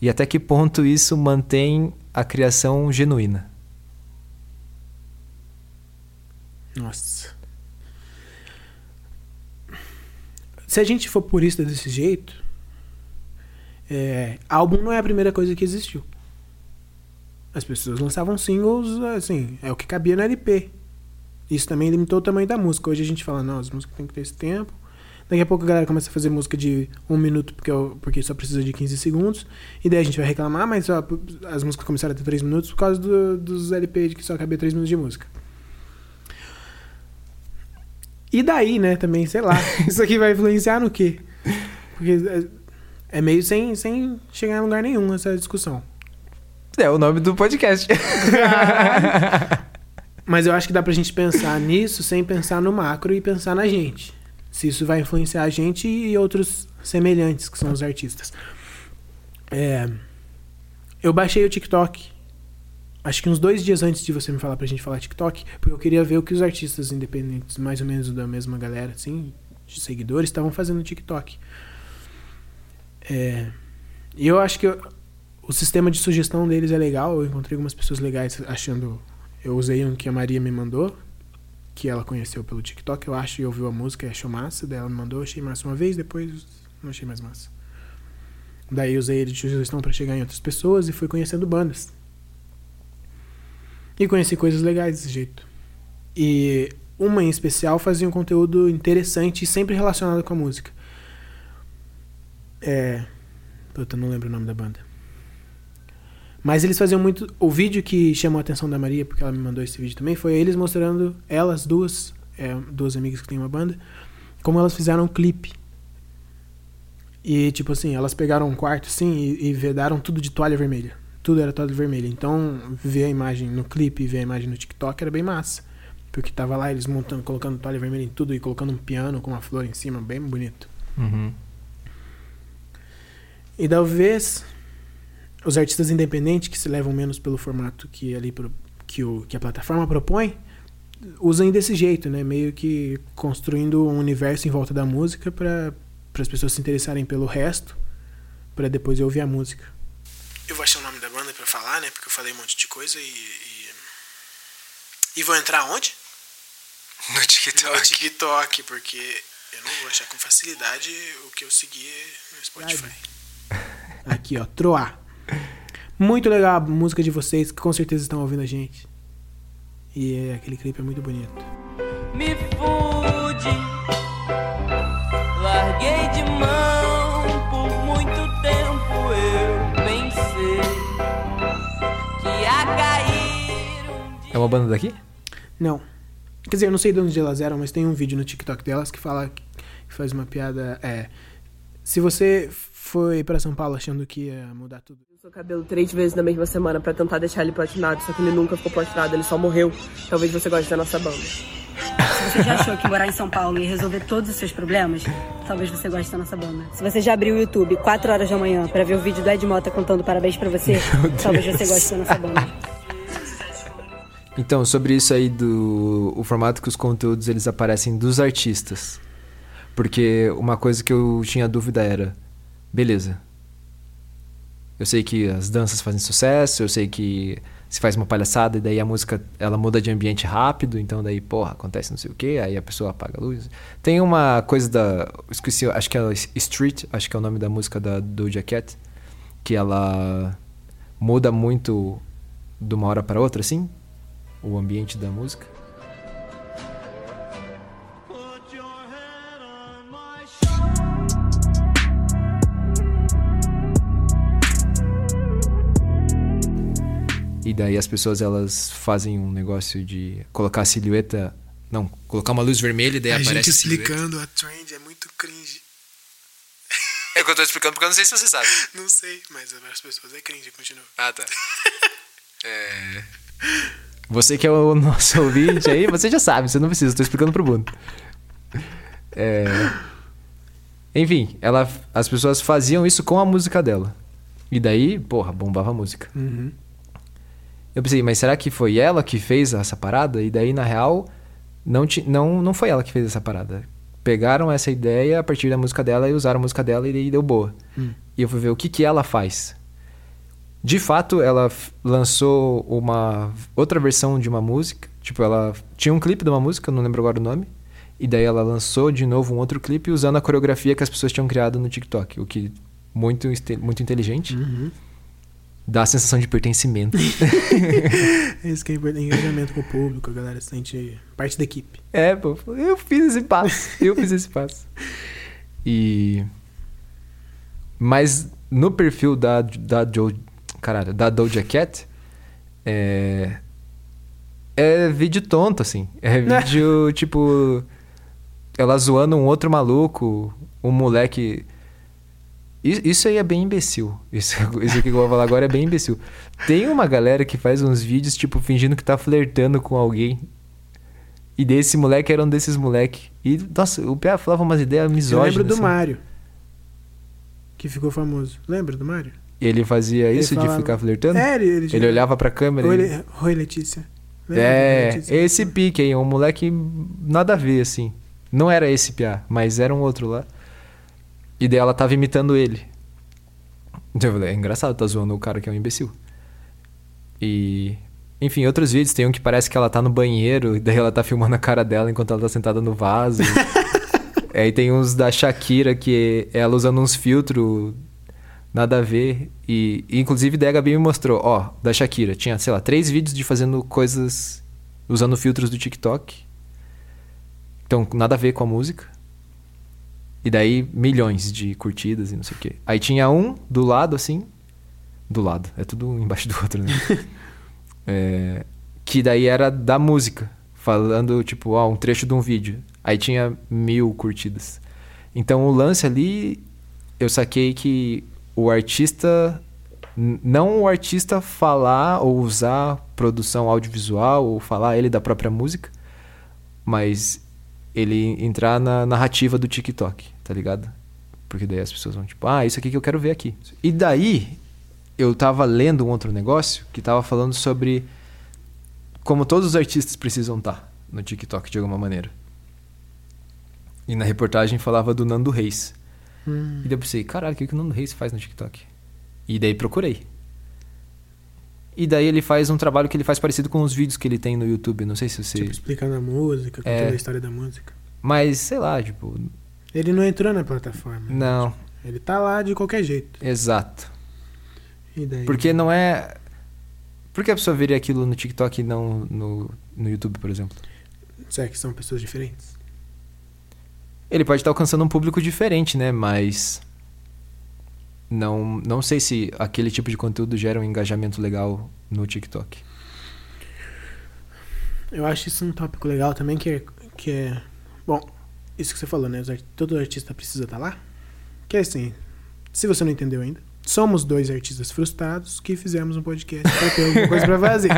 e até que ponto isso mantém a criação genuína. Nossa. Se a gente for purista desse jeito, é, álbum não é a primeira coisa que existiu. As pessoas lançavam singles, assim, é o que cabia no LP. Isso também limitou o tamanho da música. Hoje a gente fala, não, as músicas têm que ter esse tempo. Daqui a pouco a galera começa a fazer música de um minuto porque, porque só precisa de 15 segundos. E daí a gente vai reclamar, mas ó, as músicas começaram a ter 3 minutos por causa do- dos LP que só cabia 3 minutos de música. E daí, né, também, sei lá. (laughs) Isso aqui vai influenciar no quê? Porque é, é meio sem, sem chegar em lugar nenhum essa discussão. É o nome do podcast. (laughs) Mas eu acho que dá pra gente pensar nisso sem pensar no macro e pensar na gente. Se isso vai influenciar a gente e outros semelhantes, que são os artistas. É, eu baixei o TikTok. Acho que uns dois dias antes de você me falar pra gente falar TikTok, porque eu queria ver o que os artistas independentes, mais ou menos da mesma galera, assim, de seguidores, estavam fazendo no TikTok. É, e eu acho que eu- o sistema de sugestão deles é legal. Eu encontrei algumas pessoas legais achando eu usei um que a Maria me mandou, que ela conheceu pelo TikTok, eu acho, e ouviu a música e achou massa. Daí ela me mandou, achei massa uma vez, depois não achei mais massa. Daí usei ele de sugestão pra chegar em outras pessoas e fui conhecendo bandas. E conheci coisas legais desse jeito. E uma em especial fazia um conteúdo interessante e sempre relacionado com a música. É. Puta, não lembro o nome da banda. Mas eles faziam muito. O vídeo que chamou a atenção da Maria, porque ela me mandou esse vídeo também, foi eles mostrando, elas duas, é, duas amigas que têm uma banda, como elas fizeram um clipe. E, tipo assim, elas pegaram um quarto assim e, e vedaram tudo de toalha vermelha. Tudo era toalha vermelha. Então, ver a imagem no clipe ver a imagem no TikTok era bem massa. Porque tava lá eles montando, colocando toalha vermelha em tudo e colocando um piano com uma flor em cima, bem bonito. Uhum. E talvez os artistas independentes que se levam menos pelo formato que ali que, o, que a plataforma propõe usem desse jeito, né? Meio que construindo um universo em volta da música para as pessoas se interessarem pelo resto, para depois ouvir a música. Eu vou achar o nome da banda para falar, né? Porque eu falei um monte de coisa e, e, E vou entrar onde? (laughs) No No TikTok, porque eu não vou achar com facilidade o que eu segui no Spotify. Aqui, ó, Troar. Muito legal a música de vocês, que com certeza estão ouvindo a gente. E é, aquele clipe é muito bonito. me fude. Larguei de mão É uma banda daqui? Não. Quer dizer, eu não sei de onde elas eram, mas tem um vídeo no TikTok delas que fala que faz uma piada. É. Se você foi pra São Paulo achando que ia mudar tudo. seu cabelo três vezes na mesma semana pra tentar deixar ele platinado, só que ele nunca ficou platinado, ele só morreu. Talvez você goste da nossa banda. Se você já achou que morar em São Paulo ia resolver todos os seus problemas, talvez você goste da nossa banda. Se você já abriu o YouTube 4 horas da manhã pra ver o vídeo do Ed Mota cantando parabéns pra você, talvez você goste da nossa banda. Então, sobre isso aí do o formato que os conteúdos eles aparecem dos artistas. Porque uma coisa que eu tinha dúvida era, beleza. Eu sei que as danças fazem sucesso, eu sei que se faz uma palhaçada e daí a música ela muda de ambiente rápido, então daí, porra, acontece não sei o que, aí a pessoa apaga a luz. Tem uma coisa da, esqueci, acho que é Street, acho que é o nome da música da Doja Cat, que ela muda muito de uma hora para outra assim, o ambiente da música. E daí as pessoas elas fazem um negócio de colocar a silhueta, não, colocar uma luz vermelha e daí a aparece gente a silhueta. explicando a trend é muito cringe. É o que eu tô explicando porque eu não sei se você sabe. Não sei, mas as pessoas é cringe, continua. Ah, tá. É... (laughs) Você que é o nosso (laughs) ouvinte aí, você já sabe, você não precisa, eu tô explicando pro Bruno. É... Enfim, ela, as pessoas faziam isso com a música dela. E daí, porra, bombava a música. Uhum. Eu pensei, mas será que foi ela que fez essa parada? E daí, na real, não, ti, não, não foi ela que fez essa parada. Pegaram essa ideia a partir da música dela e usaram a música dela e daí deu boa. Hum. E eu fui ver o que, que ela faz. De fato, ela lançou uma outra versão de uma música. Tipo, ela tinha um clipe de uma música, não lembro agora o nome. E daí ela lançou de novo um outro clipe usando a coreografia que as pessoas tinham criado no TikTok. O que muito, muito inteligente. Uhum. Dá a sensação de pertencimento. (laughs) Esse que é engajamento com o público, a galera se sente parte da equipe. É, pô, eu fiz esse passo. Eu fiz esse passo. E. Mas no perfil da, da, Jo, caralho, da Doja Cat, é. É vídeo tonto, assim. É (laughs) vídeo, tipo. Ela zoando um outro maluco, um moleque. Isso aí é bem imbecil. Isso, (laughs) isso aqui que eu vou falar agora é bem imbecil. Tem uma galera que faz uns vídeos, tipo, fingindo que tá flertando com alguém. E desse moleque era um desses moleque. E, nossa, o Pia falava umas ideias Eu misóginas. lembro do assim. Mário, que ficou famoso. Lembra do Mário? Ele fazia Ele isso de falava- ficar flertando? É, ele, ele, Ele olhava pra câmera Oi, e... Le- Oi, Letícia. Lembra É, Letícia? esse pique aí, um moleque nada a ver, assim. Não era esse Piá, mas era um outro lá. E daí ela tava imitando ele. Então eu falei, é engraçado, tá zoando o cara que é um imbecil. E. Enfim, outros vídeos tem um que parece que ela tá no banheiro, e daí ela tá filmando a cara dela enquanto ela tá sentada no vaso. (laughs) Aí tem uns da Shakira que ela usando uns filtros nada a ver. E, e, inclusive daí a Gabi me mostrou, ó, da Shakira. Tinha, sei lá, três vídeos de fazendo coisas usando filtros do TikTok. Então, nada a ver com a música. E daí, milhões de curtidas e não sei o quê. Aí tinha um do lado, assim. Do lado. É tudo embaixo do outro, né? (laughs) É, que daí era da música. Falando, tipo, ó, um trecho de um vídeo. Aí tinha mil curtidas. Então, o lance ali, eu saquei que o artista... Não o artista falar ou usar produção audiovisual ou falar ele da própria música, mas ele entrar na narrativa do TikTok, tá ligado? Porque daí as pessoas vão tipo, ah, isso aqui que eu quero ver aqui. E daí eu tava lendo um outro negócio que tava falando sobre como todos os artistas precisam estar no TikTok de alguma maneira. E na reportagem falava do Nando Reis. Hum. E daí eu pensei, caralho, o que, que o Nando Reis faz no TikTok? E daí procurei. E daí ele faz um trabalho que ele faz parecido com os vídeos que ele tem no YouTube. Não sei se você. Tipo, explicando a música, contando É. a história da música. Mas, sei lá, tipo. Ele não entrou na plataforma. Não, Ele tá lá de qualquer jeito. exato. E daí? Porque não é. Por que a pessoa veria aquilo no TikTok e não no, no YouTube, por exemplo? Será que são pessoas diferentes? Ele pode estar alcançando um público diferente, né? Mas. Não, não sei se aquele tipo de conteúdo gera um engajamento legal no TikTok. Eu acho isso um tópico legal também, que é. Que é bom, isso que você falou, né? Todo artista precisa estar lá. Que é assim, se você não entendeu ainda, somos dois artistas frustrados que fizemos um podcast pra ter alguma coisa pra fazer.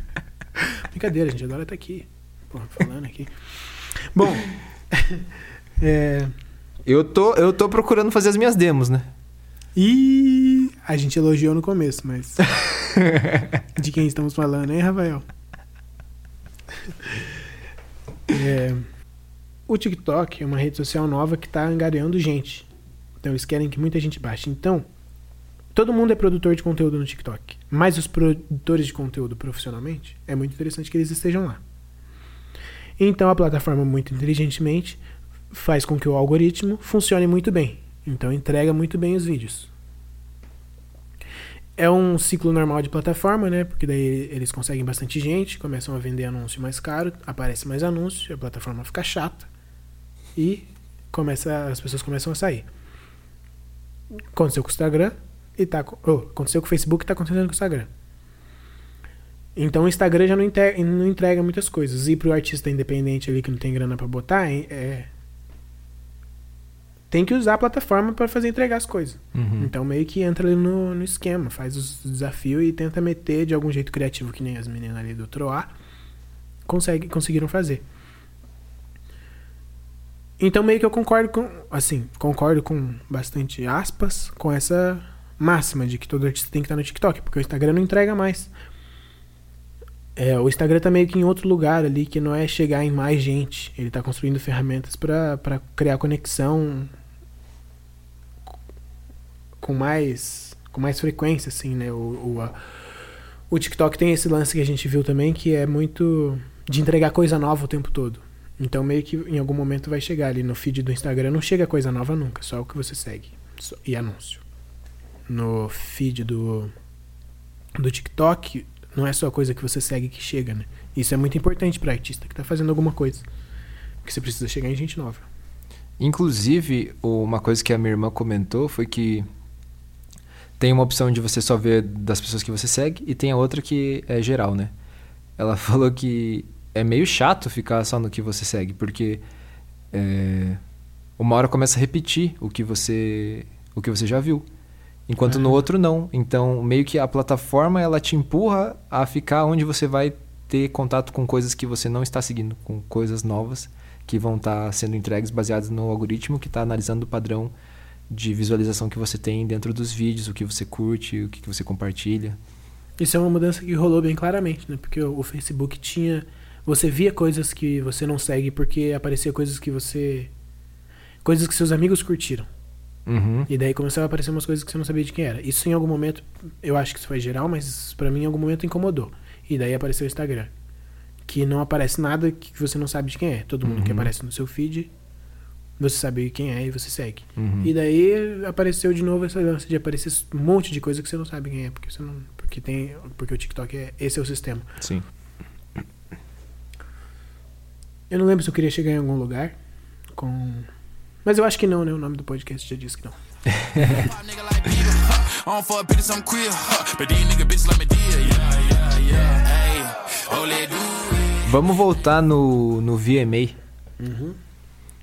(laughs) Brincadeira, a gente adora estar aqui. Porra, falando aqui. (laughs) Bom, é, Eu tô, eu tô procurando fazer as minhas demos, né? e a gente elogiou no começo, mas. (laughs) De quem estamos falando, hein, Rafael? É, o TikTok é uma rede social nova que está angariando gente. Então eles querem que muita gente baixe. Então, todo mundo é produtor de conteúdo no TikTok. Mas os produtores de conteúdo profissionalmente, é muito interessante que eles estejam lá. Então a plataforma, muito inteligentemente, faz com que o algoritmo funcione muito bem. Então entrega muito bem os vídeos. É um ciclo normal de plataforma, né? Porque daí eles conseguem bastante gente, começam a vender anúncio mais caro, aparece mais anúncio, a plataforma fica chata e começa, as pessoas começam a sair. Aconteceu com o Instagram e tá, oh, aconteceu com o Facebook e tá acontecendo com o Instagram. Então o Instagram já não entrega, não entrega muitas coisas. E pro artista independente ali que não tem grana pra botar, é, tem que usar a plataforma para fazer entregar as coisas. Uhum. Então meio que entra ali no, no esquema, faz os desafios e tenta meter de algum jeito criativo, que nem as meninas ali do Troar consegue, conseguiram fazer. Então meio que eu concordo com, assim, concordo com bastante aspas com essa máxima de que todo artista tem que estar no TikTok, porque o Instagram não entrega mais. É, o Instagram tá meio que em outro lugar ali, que não é chegar em mais gente. Ele tá construindo ferramentas para criar conexão com mais com mais frequência, assim, né? O, o, a- o TikTok tem esse lance que a gente viu também, que é muito de entregar coisa nova o tempo todo. Então meio que em algum momento vai chegar ali no feed do Instagram, não chega coisa nova nunca, só o que você segue só- e anúncio. No feed do do TikTok, não é só a coisa que você segue que chega, né? Isso é muito importante para artista que tá fazendo alguma coisa. Porque você precisa chegar em gente nova. Inclusive, uma coisa que a minha irmã comentou foi que tem uma opção de você só ver das pessoas que você segue e tem a outra que é geral, né? Ela (laughs) falou que é meio chato ficar só no que você segue, porque é, uma hora começa a repetir o que você o que você já viu, enquanto no Ah. outro não. Então, meio que a plataforma ela te empurra a ficar onde você vai ter contato com coisas que você não está seguindo, com coisas novas que vão estar sendo entregues baseadas no algoritmo que está analisando o padrão de visualização que você tem dentro dos vídeos, o que você curte, o que você compartilha. Isso é uma mudança que rolou bem claramente, né? Porque o, o Facebook tinha. Você via coisas que você não segue porque aparecia coisas que você. coisas que seus amigos curtiram. Uhum. E daí começaram a aparecer umas coisas que você não sabia de quem era. Isso em algum momento, eu acho que isso foi geral, mas pra mim em algum momento incomodou. E daí apareceu o Instagram. Que não aparece nada que você não sabe de quem é. Todo mundo que Uhum. aparece no seu feed, você sabe quem é e você segue. Uhum. E daí apareceu de novo essa lance de aparecer um monte de coisa que você não sabe quem é, porque você não, porque tem, porque o TikTok é esse é o sistema. Sim. Eu não lembro se eu queria chegar em algum lugar com mas eu acho que não, né? O nome do podcast já disse que não. (laughs) Vamos voltar no, no VMA.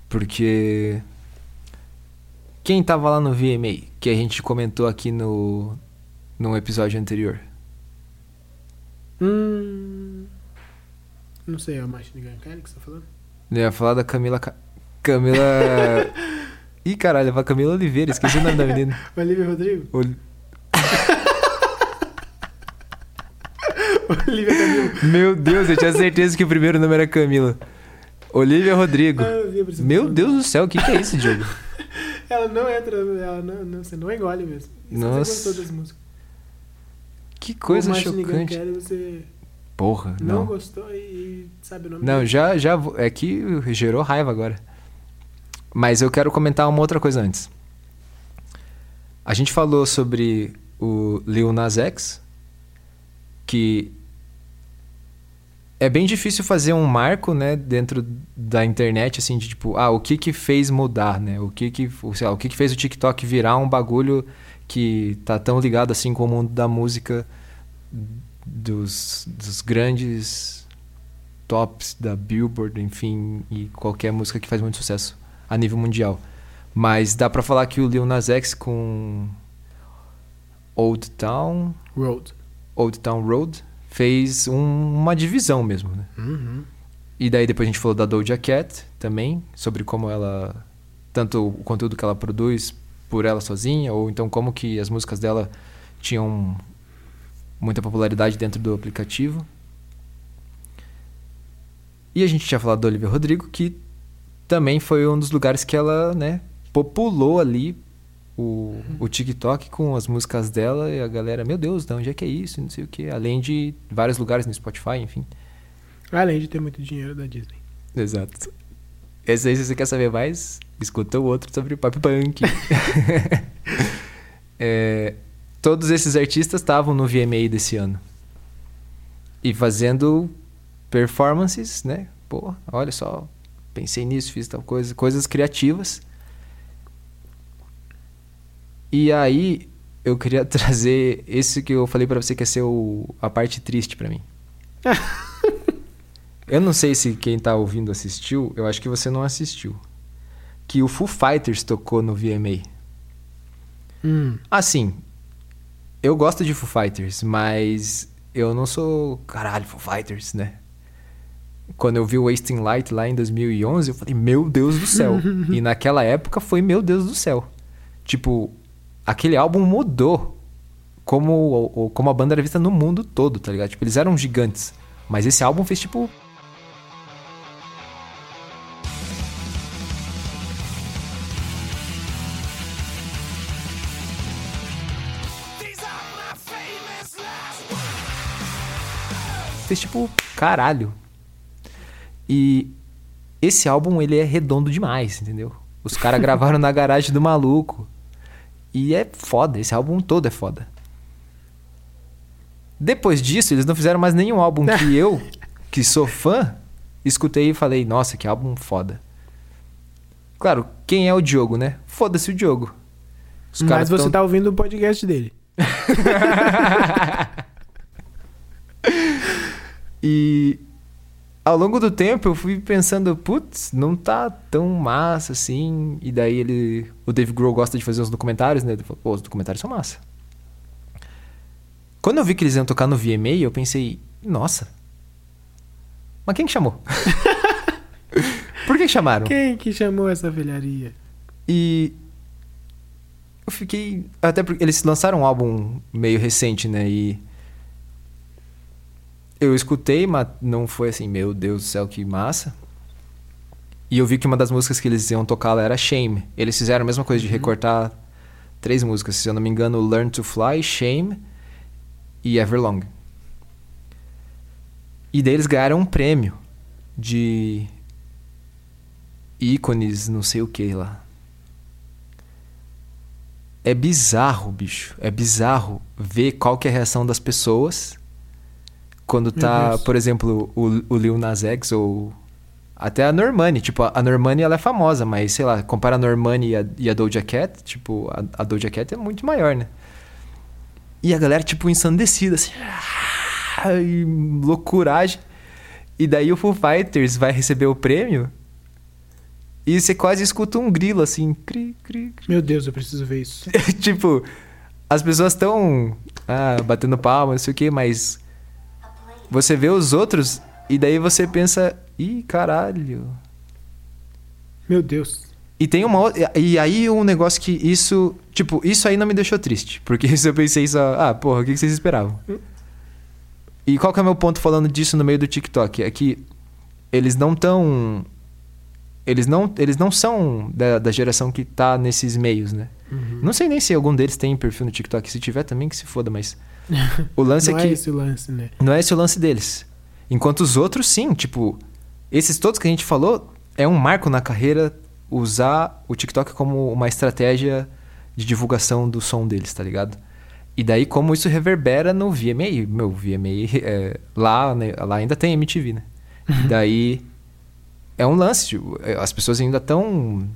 Porque. Quem tava lá no VMA? Que a gente comentou aqui no. num episódio anterior. Hum. Não sei, é o Machine Gun Kelly que você tá falando? Eu ia falar da Camila. Ca- Camila. (laughs) Ih, caralho, a Camila Oliveira, esqueci o nome da menina. (laughs) Olivia Rodrigo? Ol- (laughs) Olivia Camilo. Meu Deus, eu tinha certeza que o primeiro nome era Camila. Olivia Rodrigo. Ah, Meu. Deus do céu, o que, que é isso, Diogo? Ela não entra, ela não, não, você não engole mesmo. Isso Nossa. Você gostou das músicas. Que coisa chocante. Kelly, você Porra, não, não. gostou e, sabe o nome Não, dele. já, já. É que gerou raiva agora. Mas eu quero comentar uma outra coisa antes. A gente falou sobre o Lil Nas X, que é bem difícil fazer um marco, né, dentro da internet, assim, de tipo, ah, o que que fez mudar, né? O que que, sei lá, o que que fez o TikTok virar um bagulho que tá tão ligado assim com o mundo da música dos, dos grandes tops da Billboard, enfim, e qualquer música que faz muito sucesso a nível mundial. Mas dá pra falar que o Lil Nas X com Old Town, Road. Old Town Road fez um- uma divisão mesmo, né? Uhum. E daí depois a gente falou da Doja Cat também, sobre como ela tanto o conteúdo que ela produz por ela sozinha ou então como que as músicas dela tinham muita popularidade dentro do aplicativo. E a gente tinha falado do Olivia Rodrigo, que também foi um dos lugares que ela, né, populou ali o, o TikTok com as músicas dela e a galera, meu Deus, de onde é que é isso? Não sei o que. Além de vários lugares no Spotify, enfim. Além de ter muito dinheiro da Disney. Exato. Esse aí, se você quer saber mais, escuta o outro sobre o Pop Punk. (laughs) É, todos esses artistas estavam no VMA desse ano. E fazendo performances, né? Pô, olha só, pensei nisso, fiz tal coisa, coisas criativas. E aí, eu queria (laughs) trazer esse que eu falei pra você que ser o, a parte triste pra mim. (laughs) Eu não sei se quem tá ouvindo assistiu, eu acho que você não assistiu. Que o Foo Fighters tocou no VMA. Hum. Assim, eu gosto de Foo Fighters, mas eu não sou caralho Foo Fighters, né? Quando eu vi o Wasting Light lá em 2011, eu falei, meu Deus do céu. (laughs) e naquela época foi meu Deus do céu. Tipo, aquele álbum mudou como, como a banda era vista no mundo todo, tá ligado? Tipo, eles eram gigantes. Mas esse álbum fez tipo fez tipo caralho. E esse álbum ele é redondo demais, entendeu? Os caras (laughs) gravaram na garagem do maluco. E é foda, esse álbum todo é foda. Depois disso, eles não fizeram mais nenhum álbum que (laughs) eu, que sou fã, escutei e falei, nossa, que álbum foda. Claro, quem é o Diogo, né? Foda-se o Diogo. Os Mas você tão- tá ouvindo o podcast dele. (laughs) E ao longo do tempo eu fui pensando, putz, não tá tão massa assim. E daí ele. O Dave Grohl gosta de fazer os documentários, né? Ele falou, pô, os documentários são massa. Quando eu vi que eles iam tocar no VMA, eu pensei, nossa. Mas quem que chamou? (laughs) Por que que chamaram? Quem que chamou essa velharia? E eu fiquei. Até porque eles lançaram um álbum meio recente, né? E. Eu escutei, mas não foi assim, meu Deus do céu, que massa. E eu vi que uma das músicas que eles iam tocar lá era Shame. Eles fizeram a mesma coisa de recortar três músicas, se eu não me engano, Learn to Fly, Shame e Everlong. E daí eles ganharam um prêmio de ícones, não sei o que lá. É bizarro, bicho. É bizarro ver qual que é a reação das pessoas quando tá, por exemplo, o, o Lil Nas X ou até a Normani. Tipo, a Normani ela é famosa, mas sei lá, compara a Normani e a, e a Doja Cat, tipo, a, a Doja Cat é muito maior, né? E a galera, tipo, ensandecida, assim, (laughs) e loucuragem. E daí o Foo Fighters vai receber o prêmio e você quase escuta um grilo, assim, cri, cri, cri. Meu Deus, eu preciso ver isso. (laughs) tipo, as pessoas estão ah, batendo palma, não sei o que, mas você vê os outros e daí você pensa, ih, caralho. Meu Deus. E tem uma e aí um negócio que isso, tipo, isso aí não me deixou triste, porque (laughs) isso eu pensei só, ah, porra, o que vocês esperavam? E qual que é o meu ponto falando disso no meio do TikTok? É que eles não tão eles não, eles não são da, da geração que tá nesses meios, né? Não sei nem se algum deles tem perfil no TikTok. Se tiver também, que se foda, mas O lance Não é é que esse o lance, né? não é esse o lance deles. Enquanto os outros, sim. Tipo, esses todos que a gente falou, é um marco na carreira usar o TikTok como uma estratégia de divulgação do som deles, tá ligado? E daí, como isso reverbera no VMA. Meu, VMA, é, lá, né, lá ainda tem MTV, né? E daí, é um lance. tipo, é, as pessoas ainda estão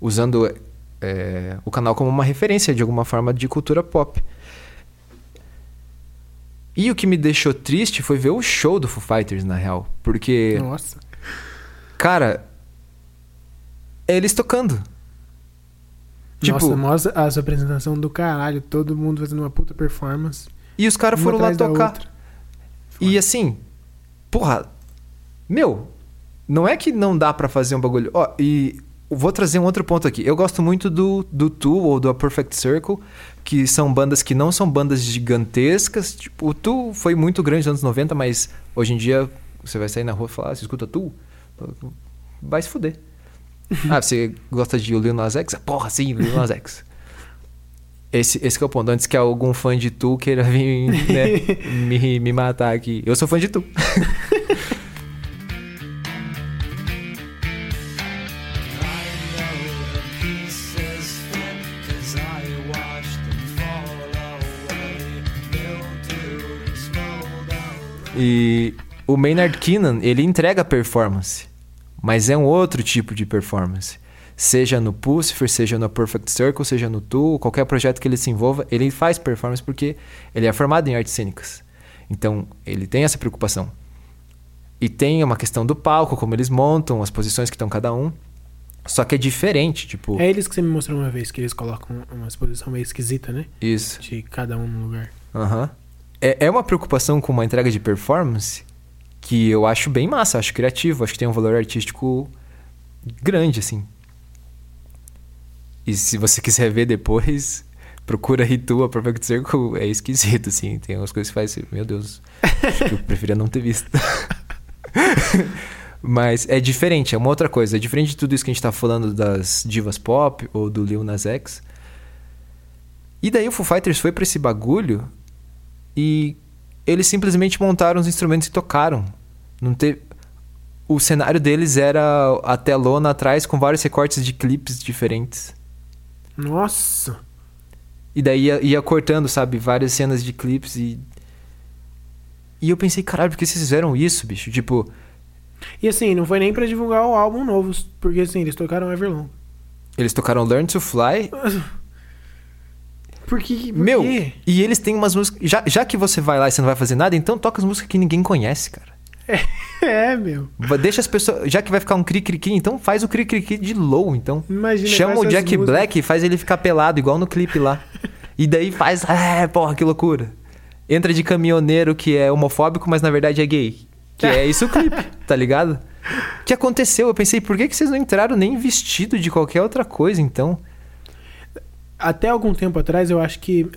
usando é, o canal como uma referência, de alguma forma, de cultura pop. E o que me deixou triste foi ver o show do Foo Fighters, na real. Porque, Nossa. cara, é eles tocando. Tipo, Nossa, mostra a sua apresentação do caralho. Todo mundo fazendo uma puta performance. e os caras foram lá tocar. E assim, porra, meu, não é que não dá pra fazer um bagulho. Ó, e eu vou trazer um outro ponto aqui. Eu gosto muito do, do Tool ou do A Perfect Circle, que são bandas que não são bandas gigantescas. Tipo, o Tool foi muito grande nos anos 90, mas hoje em dia você vai sair na rua e falar, ah, você escuta Tool? Vai se fuder. (laughs) ah, você gosta de Lil Nas X? Porra, sim, Lil Nas X. Esse, esse que é o ponto. Antes que algum fã de Tu queira vir né, (laughs) me, me matar aqui. Eu sou fã de Tu. (laughs) E o Maynard Keenan, ele entrega performance. Mas é um outro tipo de performance. Seja no Pucifer, seja no Perfect Circle, seja no Tool, qualquer projeto que ele se envolva, ele faz performance porque ele é formado em artes cênicas. Então, ele tem essa preocupação. E tem uma questão do palco, como eles montam, as posições que estão cada um. Só que é diferente, tipo, É eles que você me mostrou uma vez que eles colocam uma exposição meio esquisita, né? isso. De cada um no lugar. Aham. É, é uma preocupação com uma entrega de performance que eu acho bem massa, acho criativo, acho que tem um valor artístico grande, assim. E se você quiser ver depois, (laughs) procura Ritua Perfect Circle, é esquisito, assim. Tem umas coisas que faz, meu Deus, acho que eu preferia não ter visto. (laughs) Mas é diferente, é uma outra coisa. É diferente de tudo isso que a gente tá falando das divas pop ou do Lil Nas X. E daí o Foo Fighters foi pra esse bagulho e eles simplesmente montaram os instrumentos e tocaram. Não teve... O cenário deles era a telona atrás com vários recortes de clipes diferentes. Nossa! E daí ia, ia cortando, sabe, várias cenas de clipes e. E eu pensei, caralho, por que vocês fizeram isso, bicho? Tipo, E assim, não foi nem pra divulgar o álbum novo, porque assim, eles tocaram Everlong. eles tocaram Learn to Fly. (laughs) Por que? Por Meu, quê? e eles têm umas músicas. Já, já que você vai lá e você não vai fazer nada, então toca as músicas que ninguém conhece, cara. É, (laughs) meu. Va- Deixa as pessoas. Já que vai ficar um cri-cri-cri, então faz o cri-cri-cri de low, então. Imagina. Chama o Jack músicas- Black e faz ele ficar pelado, igual no clipe lá. (laughs) E daí faz. É, porra, que loucura. Entra de caminhoneiro que é homofóbico, mas na verdade é gay. Que é isso o clipe, (laughs) tá ligado? O que aconteceu? Eu pensei, por que, que vocês não entraram nem vestido de qualquer outra coisa, então? Até algum tempo atrás, eu acho que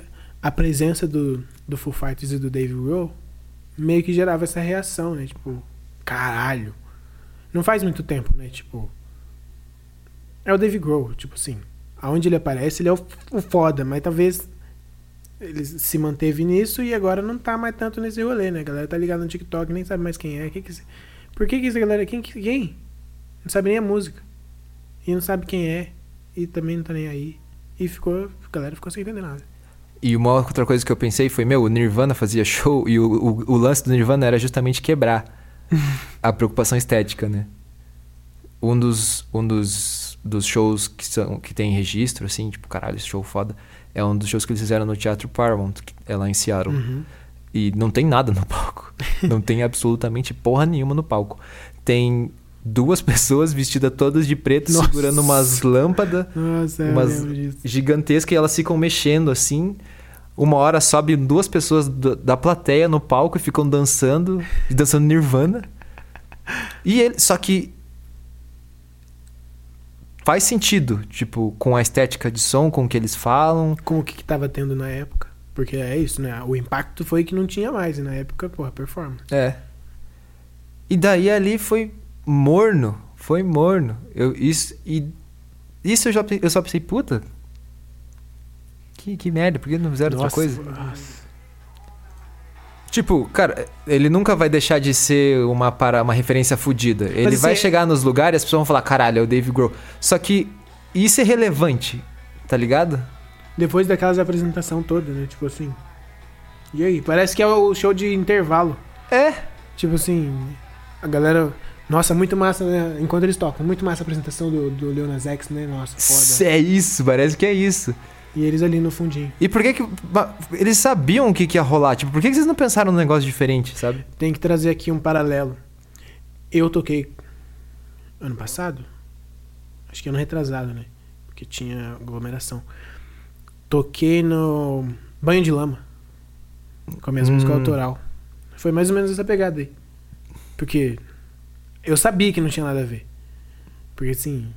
a presença do, do Foo Fighters e do Dave Grohl meio que gerava essa reação, né? Tipo, caralho. Não faz muito tempo, né? Tipo. É o Dave Grohl, tipo assim. Aonde ele aparece, ele é o, o foda, mas talvez ele se manteve nisso e agora não tá mais tanto nesse rolê, né? A galera tá ligada no TikTok, nem sabe mais quem é. Que que, por que, que essa galera. Quem, que- quem? Não sabe nem a música. E não sabe quem é. E também não tá nem aí. E ficou. A galera ficou sem entender nada. E uma outra coisa que eu pensei foi, meu, o Nirvana fazia show e o, o, o lance do Nirvana era justamente quebrar (laughs) a preocupação estética, né? Um dos, um dos, dos shows que, são, que tem registro, assim, tipo, caralho, esse show foda, é um dos shows que eles fizeram no Teatro Paramount, que é lá em Seattle. Uhum. E não tem nada no palco. (laughs) Não tem absolutamente porra nenhuma no palco. Tem duas (laughs) pessoas vestidas todas de preto, Nossa. segurando umas lâmpadas Nossa, eu umas gigantescas e elas ficam mexendo assim. Uma hora sobe duas pessoas da plateia no palco e ficam dançando, dançando Nirvana. E ele, só que faz sentido, tipo, com a estética de som, com o que eles falam. Com o que, que tava tendo na época. Porque é isso, né? O impacto foi que não tinha mais. E na época, porra, performance. É. E daí ali foi morno, foi morno. Eu isso e isso eu já eu só pensei, puta. Que, que merda, por que não fizeram outra coisa? nossa. Tipo, cara, ele nunca vai deixar de ser uma, para, uma referência fodida. Ele vai assim, chegar nos lugares e as pessoas vão falar, caralho, é o Dave Grohl. Só que isso é relevante, tá ligado? Depois daquelas apresentação toda, né? Tipo assim. E aí? Parece que é o show de intervalo. É. Tipo assim, a galera. Nossa, muito massa, né? Enquanto eles tocam, muito massa a apresentação do, do Leonas X, né? Nossa, foda. É isso, parece que é isso. E eles ali no fundinho. E por que que... Eles sabiam o que, que ia rolar. Tipo, por que, que vocês não pensaram num negócio diferente, sabe? Tem que trazer aqui um paralelo. Eu toquei ano passado? Acho que ano retrasado, né? Porque tinha aglomeração. Toquei no Banho de Lama. Com a minha Hum. música autoral. Foi mais ou menos essa pegada aí. Porque eu sabia que não tinha nada a ver. Porque assim,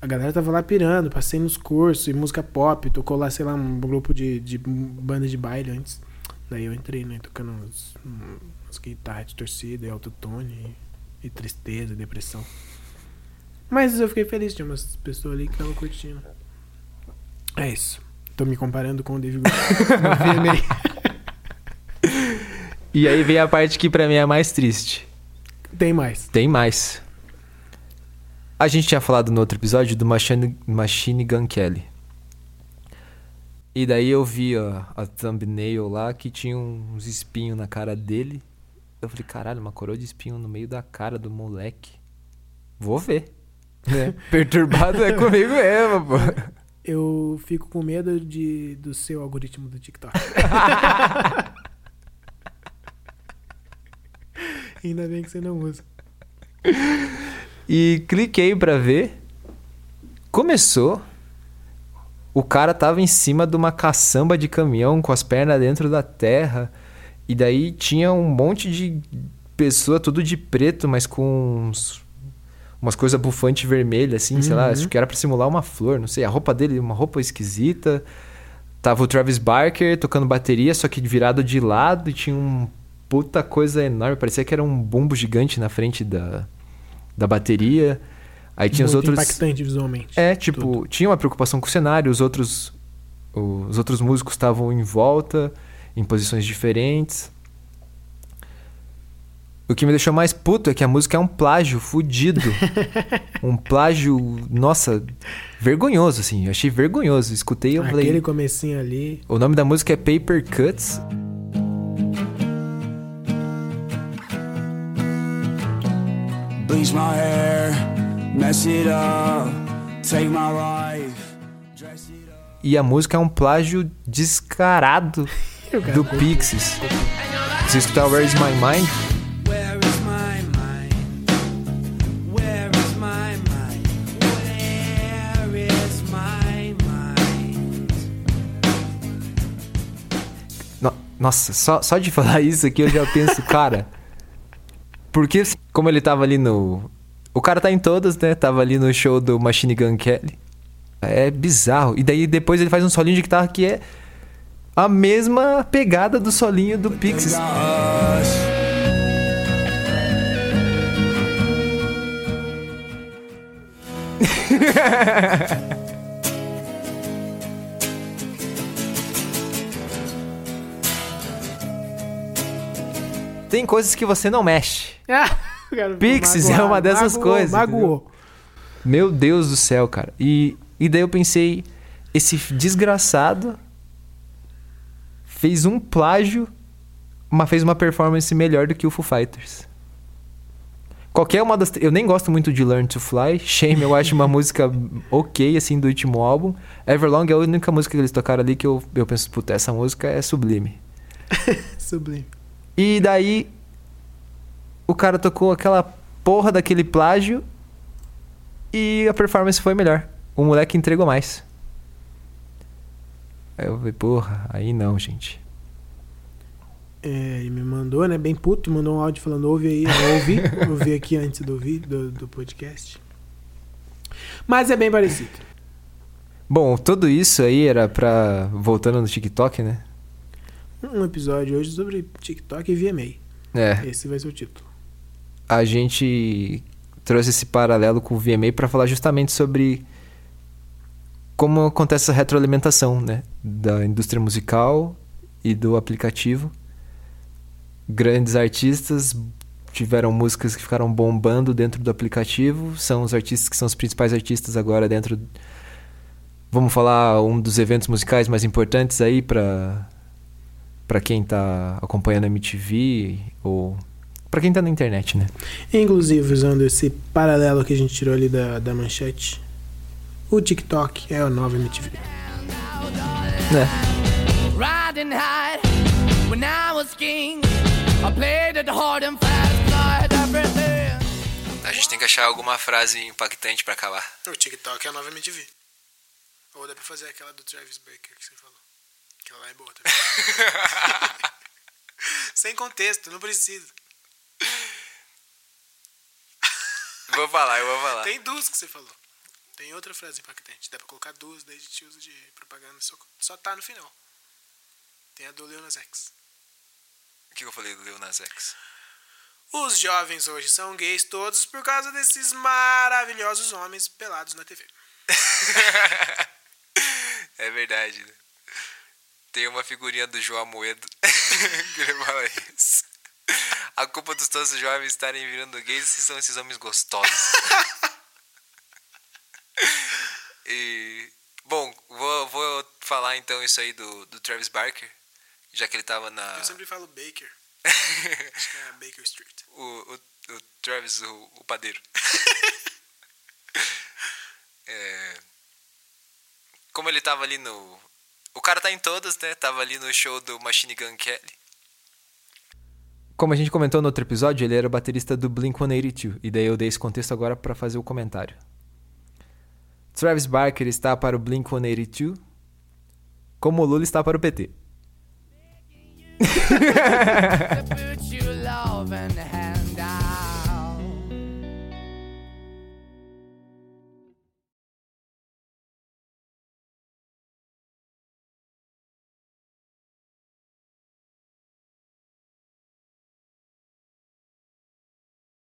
a galera tava lá pirando, passei nos cursos e música pop, tocou lá, sei lá, um grupo de, de banda de baile antes. Daí eu entrei, né, tocando umas guitarras de torcida e autotune e, e tristeza, depressão. Mas eu fiquei feliz, tinha umas pessoas ali que estavam curtindo. É isso. Tô me comparando com o David VMA. (laughs) E aí vem a parte que pra mim é mais triste. Tem mais. Tem mais. A gente tinha falado no outro episódio do Machine, Machine Gun Kelly. E daí eu vi a, a thumbnail lá que tinha uns espinhos na cara dele. Eu falei, caralho, uma coroa de espinho no meio da cara do moleque. Vou ver. Né? (laughs) Perturbado é comigo mesmo, pô. Eu fico com medo de, do seu algoritmo do TikTok. (laughs) Ainda bem que você não usa. E cliquei pra ver. Começou. O cara tava em cima de uma caçamba de caminhão com as pernas dentro da terra. E daí tinha um monte de pessoa, tudo de preto, mas com uns- umas coisas bufantes vermelhas, assim, sei lá. Acho que era pra simular uma flor, não sei. A roupa dele, uma roupa esquisita. Tava o Travis Barker tocando bateria, só que virado de lado e tinha um puta coisa enorme. Parecia que era um bumbo gigante na frente da, da bateria. Aí tinha os Muito outros. impactante visualmente. É, tipo, Tudo. tinha uma preocupação com o cenário, os outros. Os outros músicos estavam em volta, em posições diferentes. O que me deixou mais puto é que a música é um plágio fudido. (laughs) um plágio, nossa, vergonhoso, assim. Eu achei vergonhoso. Escutei e eu Aquele falei. comecinho ali. O nome da música é Paper Cuts. Bleach my hair, mess it up, take my life, dress it up. E a música é um plágio descarado (laughs) do Pixies. Você escutar Where Is My Mind? Where is my mind? Where is my mind? Where is my mind? No- Nossa, só, só de falar isso aqui eu já penso, cara. Porque, assim, como ele tava ali no. O cara tá em todas, né? Tava ali no show do Machine Gun Kelly. É bizarro. E daí depois ele faz um solinho de guitarra que é a mesma pegada do solinho do Pixies. (laughs) Tem coisas que você não mexe. Cara Pixies é uma dessas Magoou, coisas, Magoou. Meu Deus do céu, cara. E, e daí eu pensei, esse desgraçado fez um plágio, mas fez uma performance melhor do que o Foo Fighters. Qualquer uma das. Eu nem gosto muito de Learn to Fly. Shame, eu acho uma (laughs) música ok, assim, do último álbum. Everlong é a única música que eles tocaram ali que eu, eu penso, puta, essa música é sublime. (laughs) Sublime. E daí o cara tocou aquela porra daquele plágio e a performance foi melhor. O moleque entregou mais. Aí eu falei, porra, aí não, gente. É, e me mandou, né? Bem puto, mandou um áudio falando, ouve aí, eu ouvi, (laughs) ouvi aqui antes do vídeo, do, do podcast. Mas é bem parecido. Bom, tudo isso aí era pra. Voltando no TikTok, né? Um episódio hoje sobre TikTok e VMA. É. Esse vai ser o título. A gente trouxe esse paralelo com o VMA pra falar justamente sobre como acontece essa retroalimentação, né? Da indústria musical e do aplicativo. grandes artistas tiveram músicas que ficaram bombando dentro do aplicativo. São os artistas que são os principais artistas agora dentro. Vamos falar um dos eventos musicais mais importantes aí para para quem tá acompanhando a MTV ou para quem tá na internet, né? Inclusive, usando esse paralelo que a gente tirou ali da, da manchete, o TikTok é a nova MTV. Né? riding high when I was king. I played it hard and fast, I everything. A gente tem que achar alguma frase impactante para acabar. O TikTok é a nova MTV. Ou dá pra fazer aquela do Travis Baker que você falou. Aquela lá é boa também. (laughs) Sem contexto, não precisa. Vou falar, eu vou falar. Tem duas que você falou. Tem outra frase impactante. Dá pra colocar duas, daí a gente usa de propaganda. Só, só tá no final. Tem a do Lil Nas X. O que eu falei do Lil Nas X? Os jovens hoje são gays todos por causa desses maravilhosos homens pelados na TV. (laughs) É verdade. né? Tem uma figurinha do João Moedo (laughs) que ele fala isso. A culpa dos todos os jovens estarem virando gays são esses homens gostosos. (laughs) e, bom, vou, vou falar então isso aí do, do Travis Barker, já que ele tava na. Eu sempre falo Baker. (laughs) Acho que é Baker Street. o, o, o Travis, o, o padeiro. (laughs) É, como ele tava ali no. O cara tá em todas, né? Tava ali no show do Machine Gun Kelly. Como a gente comentou no outro episódio, ele era o baterista do Blink 182, e daí eu dei esse contexto agora pra fazer o comentário. Travis Barker está para o Blink 182, como o Lula está para o PT. (laughs)